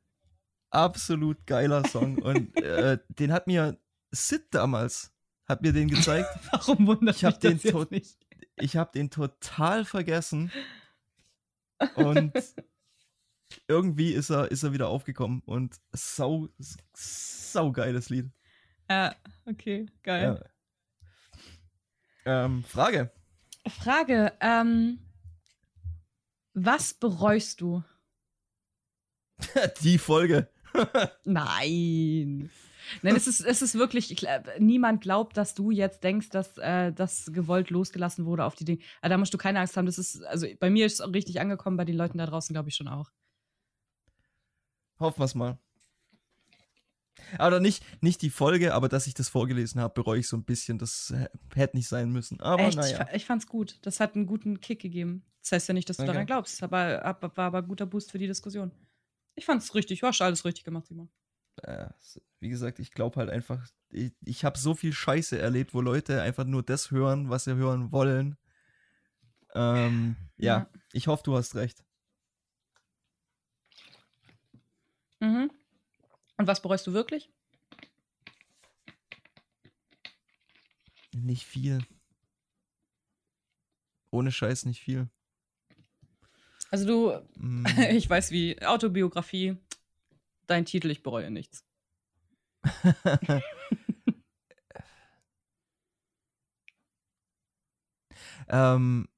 Absolut geiler Song. Und äh, den hat mir Sid damals, hat mir den gezeigt. Warum wundert ich mich den das jetzt nicht? Ich habe den total vergessen. Und irgendwie ist er, ist er wieder aufgekommen. Und sau, sau geiles Lied. Ja, okay, geil. Ja. Ähm, Frage. Frage, ähm, was bereust du? Die Folge. Nein. Nein, es ist, es ist wirklich, niemand glaubt, dass du jetzt denkst, dass äh, das gewollt losgelassen wurde auf die Dinge. Aber da musst du keine Angst haben. Das ist, also bei mir ist es richtig angekommen, bei den Leuten da draußen glaube ich schon auch. Hoffen wir es mal. Aber nicht, nicht die Folge, aber dass ich das vorgelesen habe, bereue ich so ein bisschen. Das hätte nicht sein müssen. Aber Echt? naja. Ich, ich fand's gut. Das hat einen guten Kick gegeben. Das heißt ja nicht, dass du okay. daran glaubst, aber war aber ein guter Boost für die Diskussion. Ich fand's richtig. Du hast alles richtig gemacht, Simon. Äh, wie gesagt, ich glaube halt einfach, ich, ich habe so viel Scheiße erlebt, wo Leute einfach nur das hören, was sie hören wollen. Ähm, ja. ja, ich hoffe, du hast recht. Mhm. Und was bereust du wirklich? Nicht viel. Ohne Scheiß nicht viel. Also du, mm. ich weiß wie, Autobiografie, dein Titel, ich bereue nichts. ähm,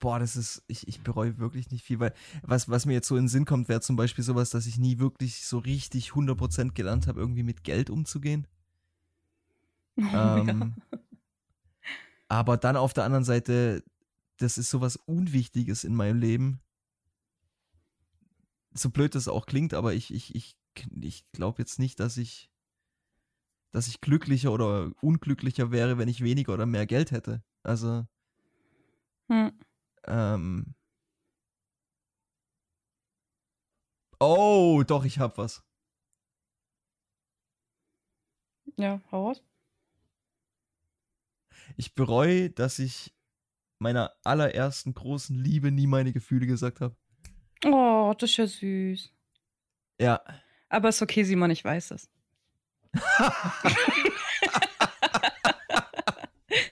boah, das ist, ich, ich bereue wirklich nicht viel, weil was, was mir jetzt so in den Sinn kommt, wäre zum Beispiel sowas, dass ich nie wirklich so richtig 100% gelernt habe, irgendwie mit Geld umzugehen. Oh, ähm, ja. Aber dann auf der anderen Seite, das ist sowas Unwichtiges in meinem Leben. So blöd das auch klingt, aber ich, ich, ich, ich glaube jetzt nicht, dass ich, dass ich glücklicher oder unglücklicher wäre, wenn ich weniger oder mehr Geld hätte. Also. Hm. Ähm. Oh, doch, ich hab was. Ja, hau raus. Ich bereue, dass ich meiner allerersten großen Liebe nie meine Gefühle gesagt habe. Oh, das ist ja süß. Ja. Aber ist okay, Simon, ich weiß es.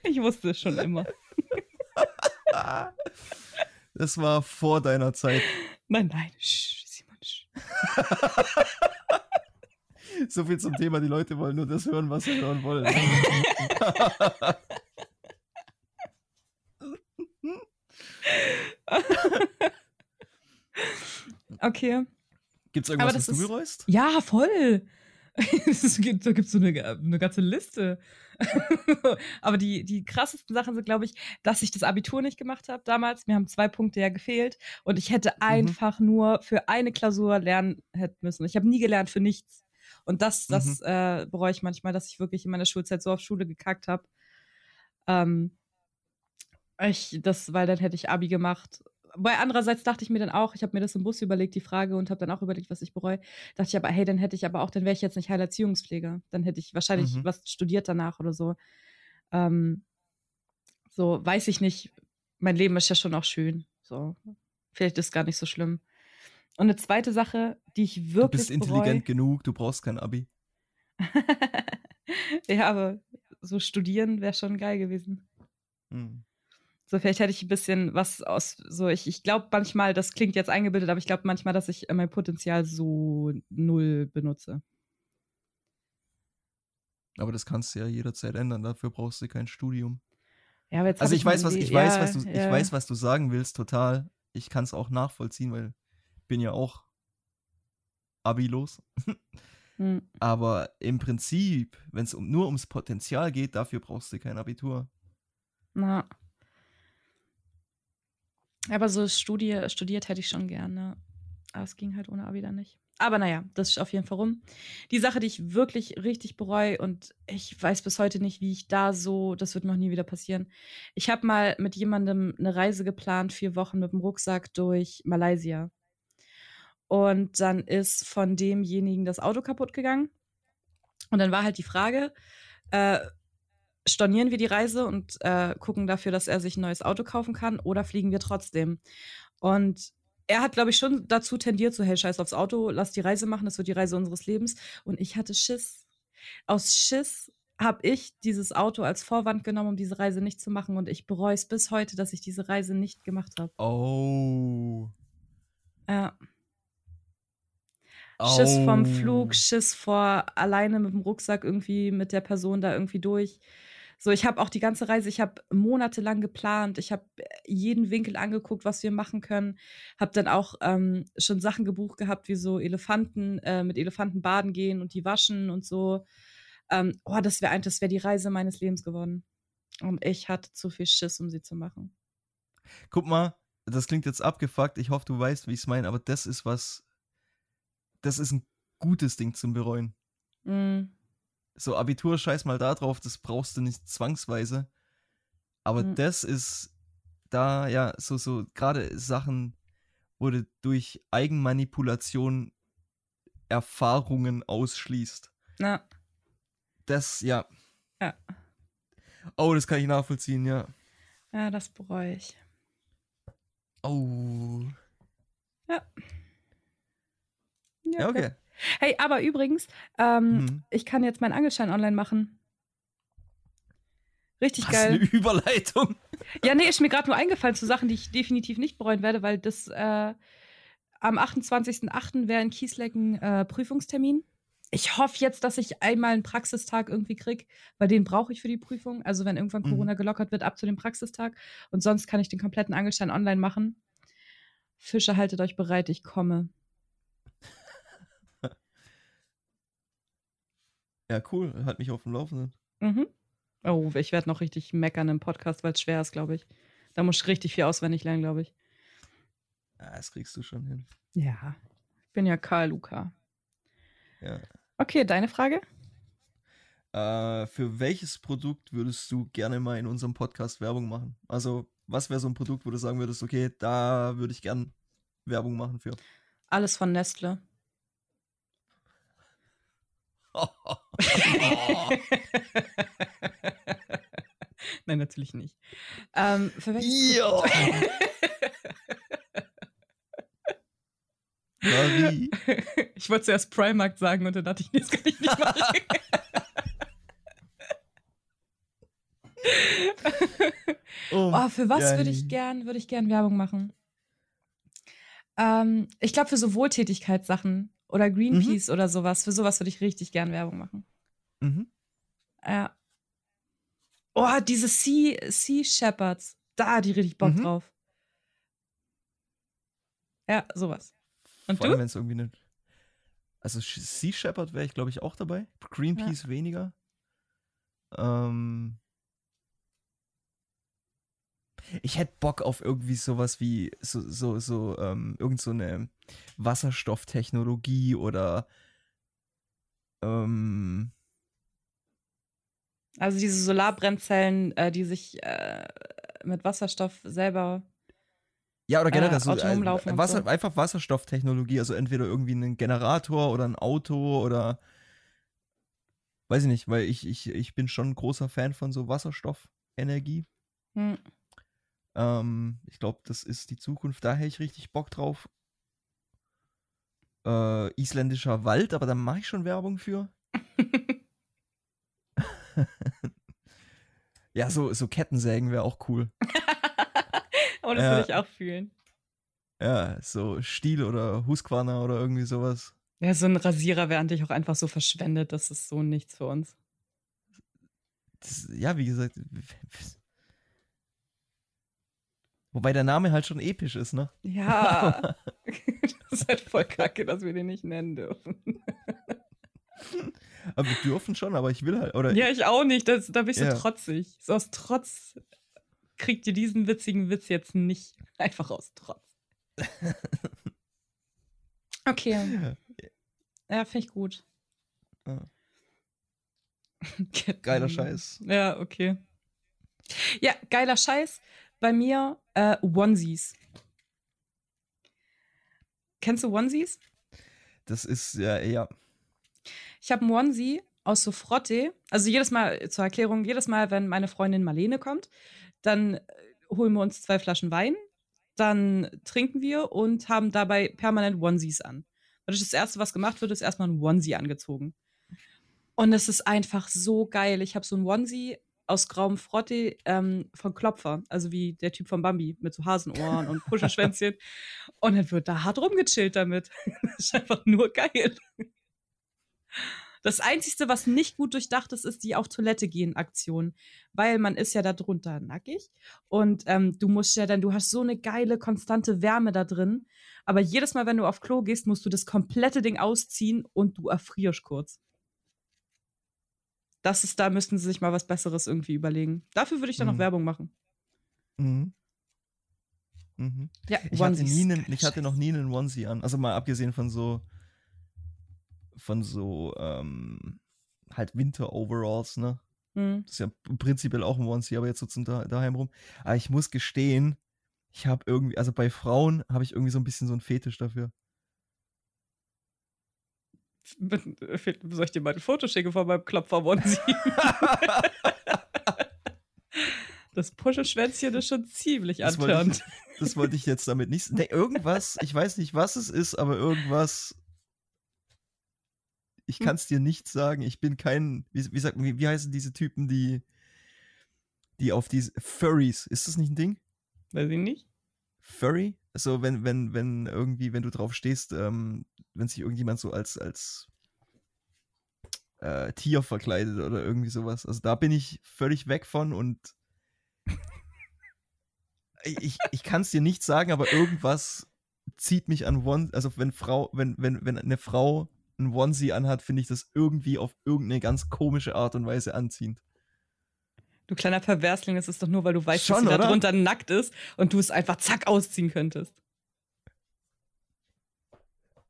ich wusste es schon immer. Das war vor deiner Zeit. Nein, nein. Sch, Simon, sch. so viel zum Thema, die Leute wollen nur das hören, was sie hören wollen. okay. Gibt es irgendwas, was du bereust? Ja, voll. es gibt, da gibt es so eine, eine ganze Liste. Aber die, die krassesten Sachen sind, glaube ich, dass ich das Abitur nicht gemacht habe damals. Mir haben zwei Punkte ja gefehlt und ich hätte mhm. einfach nur für eine Klausur lernen hätten müssen. Ich habe nie gelernt für nichts. Und das, das mhm. äh, bereue ich manchmal, dass ich wirklich in meiner Schulzeit so auf Schule gekackt habe. Ähm, ich, das, weil dann hätte ich Abi gemacht bei andererseits dachte ich mir dann auch, ich habe mir das im Bus überlegt, die Frage, und habe dann auch überlegt, was ich bereue. Dachte ich aber, hey, dann hätte ich aber auch, dann wäre ich jetzt nicht Heilerziehungspfleger. Dann hätte ich wahrscheinlich mhm. was studiert danach oder so. Ähm, so, weiß ich nicht. Mein Leben ist ja schon auch schön. So, vielleicht ist es gar nicht so schlimm. Und eine zweite Sache, die ich wirklich. Du bist intelligent bereue, genug, du brauchst kein Abi. ja, aber so studieren wäre schon geil gewesen. Mhm. So, vielleicht hätte ich ein bisschen was aus, so, ich, ich glaube manchmal, das klingt jetzt eingebildet, aber ich glaube manchmal, dass ich mein Potenzial so null benutze. Aber das kannst du ja jederzeit ändern, dafür brauchst du kein Studium. Ja, aber jetzt also ich weiß, was, ich ja, weiß, was du, ja. ich weiß, was du sagen willst, total. Ich kann es auch nachvollziehen, weil ich bin ja auch abilos. hm. Aber im Prinzip, wenn es um, nur ums Potenzial geht, dafür brauchst du kein Abitur. Na. Aber so Studie, studiert hätte ich schon gerne. Aber es ging halt ohne Abi dann nicht. Aber naja, das ist auf jeden Fall rum. Die Sache, die ich wirklich richtig bereue und ich weiß bis heute nicht, wie ich da so, das wird noch nie wieder passieren. Ich habe mal mit jemandem eine Reise geplant, vier Wochen mit dem Rucksack durch Malaysia. Und dann ist von demjenigen das Auto kaputt gegangen. Und dann war halt die Frage, äh, stornieren wir die Reise und äh, gucken dafür, dass er sich ein neues Auto kaufen kann oder fliegen wir trotzdem? Und er hat, glaube ich, schon dazu tendiert, so, hey, scheiß aufs Auto, lass die Reise machen, das wird die Reise unseres Lebens. Und ich hatte Schiss. Aus Schiss habe ich dieses Auto als Vorwand genommen, um diese Reise nicht zu machen. Und ich bereue es bis heute, dass ich diese Reise nicht gemacht habe. Oh. Ja. Schiss vom Flug, Schiss vor alleine mit dem Rucksack irgendwie mit der Person da irgendwie durch. So, ich habe auch die ganze Reise, ich habe monatelang geplant, ich habe jeden Winkel angeguckt, was wir machen können, habe dann auch ähm, schon Sachen gebucht gehabt, wie so Elefanten, äh, mit Elefanten baden gehen und die waschen und so. Ähm, oh, das wäre das wäre die Reise meines Lebens geworden. Und ich hatte zu viel Schiss, um sie zu machen. Guck mal, das klingt jetzt abgefuckt. Ich hoffe, du weißt, wie ich es meine, aber das ist was, das ist ein gutes Ding zum Bereuen. Mhm. So, Abitur, scheiß mal da drauf, das brauchst du nicht zwangsweise. Aber mhm. das ist da, ja, so, so, gerade Sachen, wo du durch Eigenmanipulation Erfahrungen ausschließt. Na. Das, ja. Ja. Oh, das kann ich nachvollziehen, ja. Ja, das bereue ich. Oh. Ja. Ja, ja okay. Hey, aber übrigens, ähm, hm. ich kann jetzt meinen Angelschein online machen. Richtig Was geil. Eine Überleitung. Ja, nee, ist mir gerade nur eingefallen zu Sachen, die ich definitiv nicht bereuen werde, weil das äh, am 28.08. wäre in Kieslecken äh, Prüfungstermin. Ich hoffe jetzt, dass ich einmal einen Praxistag irgendwie kriege, weil den brauche ich für die Prüfung. Also wenn irgendwann mhm. Corona gelockert wird, ab zu dem Praxistag. Und sonst kann ich den kompletten Angelschein online machen. Fische, haltet euch bereit, ich komme. Ja, cool. Halt mich auf dem Laufenden. Mhm. Oh, ich werde noch richtig meckern im Podcast, weil es schwer ist, glaube ich. Da muss ich richtig viel auswendig lernen, glaube ich. Ja, das kriegst du schon hin. Ja. Ich bin ja Karl Luca. Ja. Okay, deine Frage? Äh, für welches Produkt würdest du gerne mal in unserem Podcast Werbung machen? Also, was wäre so ein Produkt, wo du sagen würdest, okay, da würde ich gern Werbung machen für? Alles von Nestle. Nein, natürlich nicht. Ähm, für welches Marie. Ich wollte zuerst Primark sagen und dann dachte ich, nee, das kann ich nicht machen. oh, oh, für was würde ich gern, würde ich gern Werbung machen? Ähm, ich glaube für so Wohltätigkeitssachen oder Greenpeace mhm. oder sowas. Für sowas würde ich richtig gern Werbung machen. Mhm. Ja. Oh, diese Sea, sea Shepherds. Da die richtig Bock mhm. drauf. Ja, sowas. Und Vor allem, wenn es irgendwie eine. Also Sea Shepherd wäre ich, glaube ich, auch dabei. Greenpeace ja. weniger. Ähm. Ich hätte Bock auf irgendwie sowas wie so, so, so, ähm, irgend so eine Wasserstofftechnologie oder ähm, also diese Solarbrennzellen, äh, die sich äh, mit Wasserstoff selber ja, oder generell äh, so, äh, Wasser, so. einfach Wasserstofftechnologie, also entweder irgendwie ein Generator oder ein Auto oder weiß ich nicht, weil ich, ich, ich bin schon ein großer Fan von so Wasserstoffenergie. Hm. Ähm, ich glaube, das ist die Zukunft, da hätte ich richtig Bock drauf. Äh, isländischer Wald, aber da mache ich schon Werbung für. ja, so, so Kettensägen wäre auch cool. Oh, das ja. würde ich auch fühlen. Ja, so Stiel oder Husqvarna oder irgendwie sowas. Ja, so ein Rasierer wäre eigentlich auch einfach so verschwendet. Das ist so nichts für uns. Das, ja, wie gesagt. Wobei der Name halt schon episch ist, ne? Ja. das ist halt voll kacke, dass wir den nicht nennen dürfen. aber wir dürfen schon, aber ich will halt. Oder ja, ich auch nicht. Das, da bin ich so ja. trotzig. So aus Trotz kriegt ihr diesen witzigen Witz jetzt nicht einfach aus Trotz. Okay. Ja, finde ich gut. Ah. Geiler Scheiß. Ja, okay. Ja, geiler Scheiß. Bei mir äh, Onesies. Kennst du Onesies? Das ist ja, ja. Ich habe einen Onesie aus so Frotte. Also jedes Mal, zur Erklärung, jedes Mal, wenn meine Freundin Marlene kommt, dann äh, holen wir uns zwei Flaschen Wein, dann trinken wir und haben dabei permanent Onesies an. das, das Erste, was gemacht wird, ist erstmal ein Onesie angezogen. Und es ist einfach so geil. Ich habe so ein Onesie aus grauem Frotte ähm, von Klopfer, also wie der Typ von Bambi mit so Hasenohren und Puschelschwänzchen. und dann wird da hart rumgechillt damit. das ist einfach nur geil. Das Einzige, was nicht gut durchdacht ist, ist die auf Toilette gehen Aktion, weil man ist ja da drunter nackig und ähm, du musst ja dann, du hast so eine geile konstante Wärme da drin, aber jedes Mal, wenn du auf Klo gehst, musst du das komplette Ding ausziehen und du erfrierst kurz. Das ist, da müssten sie sich mal was Besseres irgendwie überlegen. Dafür würde ich dann mhm. noch Werbung machen. Mhm. Mhm. Ja, ich hatte, nie einen, ich hatte noch nie einen Onesie an. Also mal abgesehen von so von so ähm, halt Winter-Overalls, ne? Mhm. Das ist ja prinzipiell auch ein Onesie, aber jetzt so zum da daheim rum. Aber ich muss gestehen, ich habe irgendwie, also bei Frauen habe ich irgendwie so ein bisschen so einen Fetisch dafür. Soll ich dir mal ein Foto schicken von meinem Klopfer Onesie? das Puschelschwänzchen ist schon ziemlich antörend. Das wollte ich jetzt damit nicht. Ne, irgendwas, ich weiß nicht, was es ist, aber irgendwas. Ich hm. kann es dir nicht sagen. Ich bin kein. Wie, wie, sagt, wie, wie heißen diese Typen, die. Die auf diese. Furries. Ist das nicht ein Ding? Weiß ich nicht. Furry? So, wenn, wenn, wenn irgendwie, wenn du drauf stehst, ähm, wenn sich irgendjemand so als, als äh, Tier verkleidet oder irgendwie sowas. Also da bin ich völlig weg von und ich, ich kann es dir nicht sagen, aber irgendwas zieht mich an One, also wenn Frau, wenn, wenn, wenn eine Frau ein Onesie anhat, finde ich das irgendwie auf irgendeine ganz komische Art und Weise anziehend. Du kleiner Perversling, das ist doch nur, weil du weißt, Schon, dass sie da drunter nackt ist und du es einfach zack ausziehen könntest.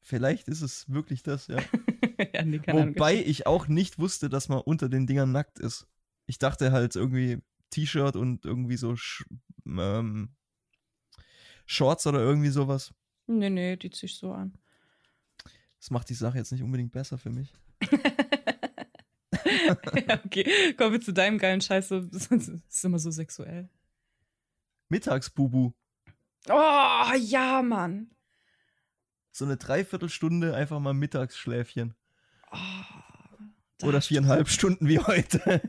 Vielleicht ist es wirklich das, ja. ja nee, Wobei ich auch nicht wusste, dass man unter den Dingern nackt ist. Ich dachte halt irgendwie T-Shirt und irgendwie so ähm, Shorts oder irgendwie sowas. Nee, nee, die zieh ich so an. Das macht die Sache jetzt nicht unbedingt besser für mich. ja, okay, kommen wir zu deinem geilen Scheiß. Das ist immer so sexuell. Mittagsbubu. Oh, ja, Mann. So eine Dreiviertelstunde einfach mal Mittagsschläfchen. Oh, Oder viereinhalb Stunden wie heute.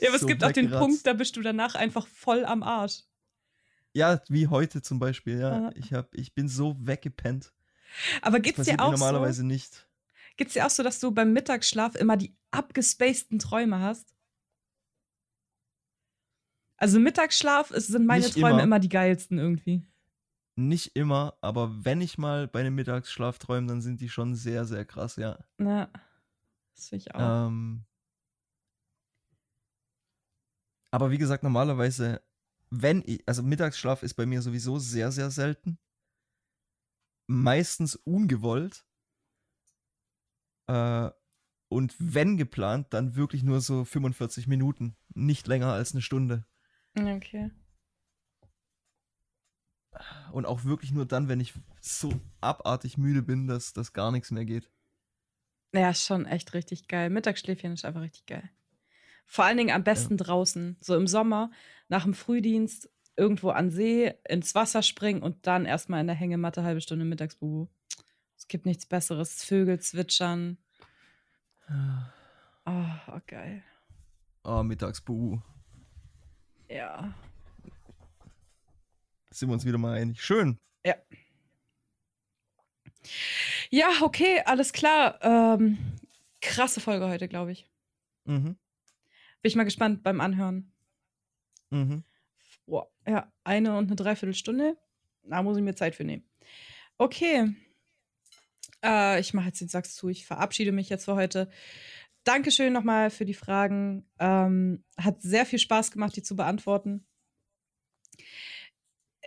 ja, aber so es gibt auch den Punkt, da bist du danach einfach voll am Arsch. Ja, wie heute zum Beispiel, ja. Ich, hab, ich bin so weggepennt. Aber gibt's dir auch normalerweise so, nicht. Gibt's dir auch so, dass du beim Mittagsschlaf immer die abgespaceden Träume hast? Also Mittagsschlaf ist, sind meine nicht Träume immer. immer die geilsten irgendwie. Nicht immer, aber wenn ich mal bei einem Mittagsschlaf träume, dann sind die schon sehr, sehr krass, ja. Ja, das finde ich auch. Ähm, aber wie gesagt, normalerweise, wenn ich, also Mittagsschlaf ist bei mir sowieso sehr, sehr selten. Meistens ungewollt. Äh, und wenn geplant, dann wirklich nur so 45 Minuten. Nicht länger als eine Stunde. Okay. Und auch wirklich nur dann, wenn ich so abartig müde bin, dass das gar nichts mehr geht. Ja, ist schon echt richtig geil. Mittagsschläfchen ist einfach richtig geil. Vor allen Dingen am besten ja. draußen. So im Sommer, nach dem Frühdienst, irgendwo an See, ins Wasser springen und dann erstmal in der Hängematte halbe Stunde Mittagsbubu. Es gibt nichts Besseres. Vögel zwitschern. Oh, oh geil. Oh, Mittagsbubu. Ja. Sind wir uns wieder mal einig. Schön. Ja. Ja, okay, alles klar. Ähm, krasse Folge heute, glaube ich. Mhm. Bin ich mal gespannt beim Anhören. Mhm. Boah, ja, eine und eine Dreiviertelstunde. Da muss ich mir Zeit für nehmen. Okay. Äh, ich mache jetzt den Sachs zu. Ich verabschiede mich jetzt für heute. Dankeschön nochmal für die Fragen. Ähm, hat sehr viel Spaß gemacht, die zu beantworten.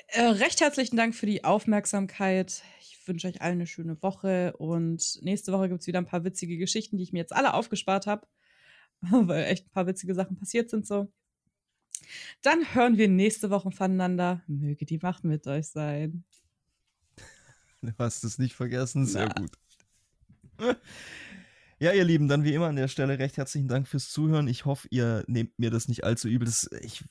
Äh, recht herzlichen Dank für die Aufmerksamkeit. Ich wünsche euch allen eine schöne Woche und nächste Woche gibt es wieder ein paar witzige Geschichten, die ich mir jetzt alle aufgespart habe. weil echt ein paar witzige Sachen passiert sind so. Dann hören wir nächste Woche voneinander. Möge die Macht mit euch sein. Du hast es nicht vergessen, sehr Na. gut. Ja, ihr Lieben, dann wie immer an der Stelle recht herzlichen Dank fürs Zuhören. Ich hoffe, ihr nehmt mir das nicht allzu übel. Das, ich,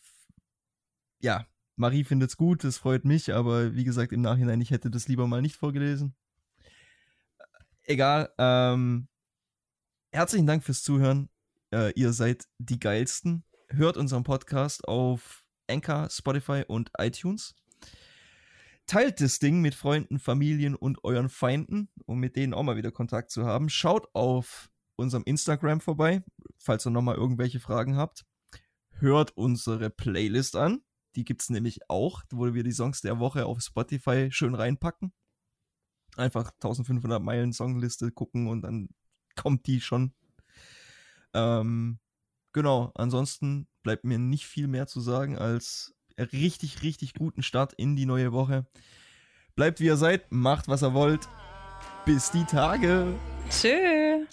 ja, Marie findet es gut, das freut mich, aber wie gesagt, im Nachhinein, ich hätte das lieber mal nicht vorgelesen. Egal. Ähm, herzlichen Dank fürs Zuhören. Äh, ihr seid die geilsten. Hört unseren Podcast auf Anchor, Spotify und iTunes. Teilt das Ding mit Freunden, Familien und euren Feinden, um mit denen auch mal wieder Kontakt zu haben. Schaut auf unserem Instagram vorbei, falls ihr nochmal irgendwelche Fragen habt. Hört unsere Playlist an. Die gibt es nämlich auch, wo wir die Songs der Woche auf Spotify schön reinpacken. Einfach 1500 Meilen Songliste gucken und dann kommt die schon ähm, genau, ansonsten bleibt mir nicht viel mehr zu sagen als richtig, richtig guten Start in die neue Woche. Bleibt wie ihr seid, macht was ihr wollt. Bis die Tage. Tschö.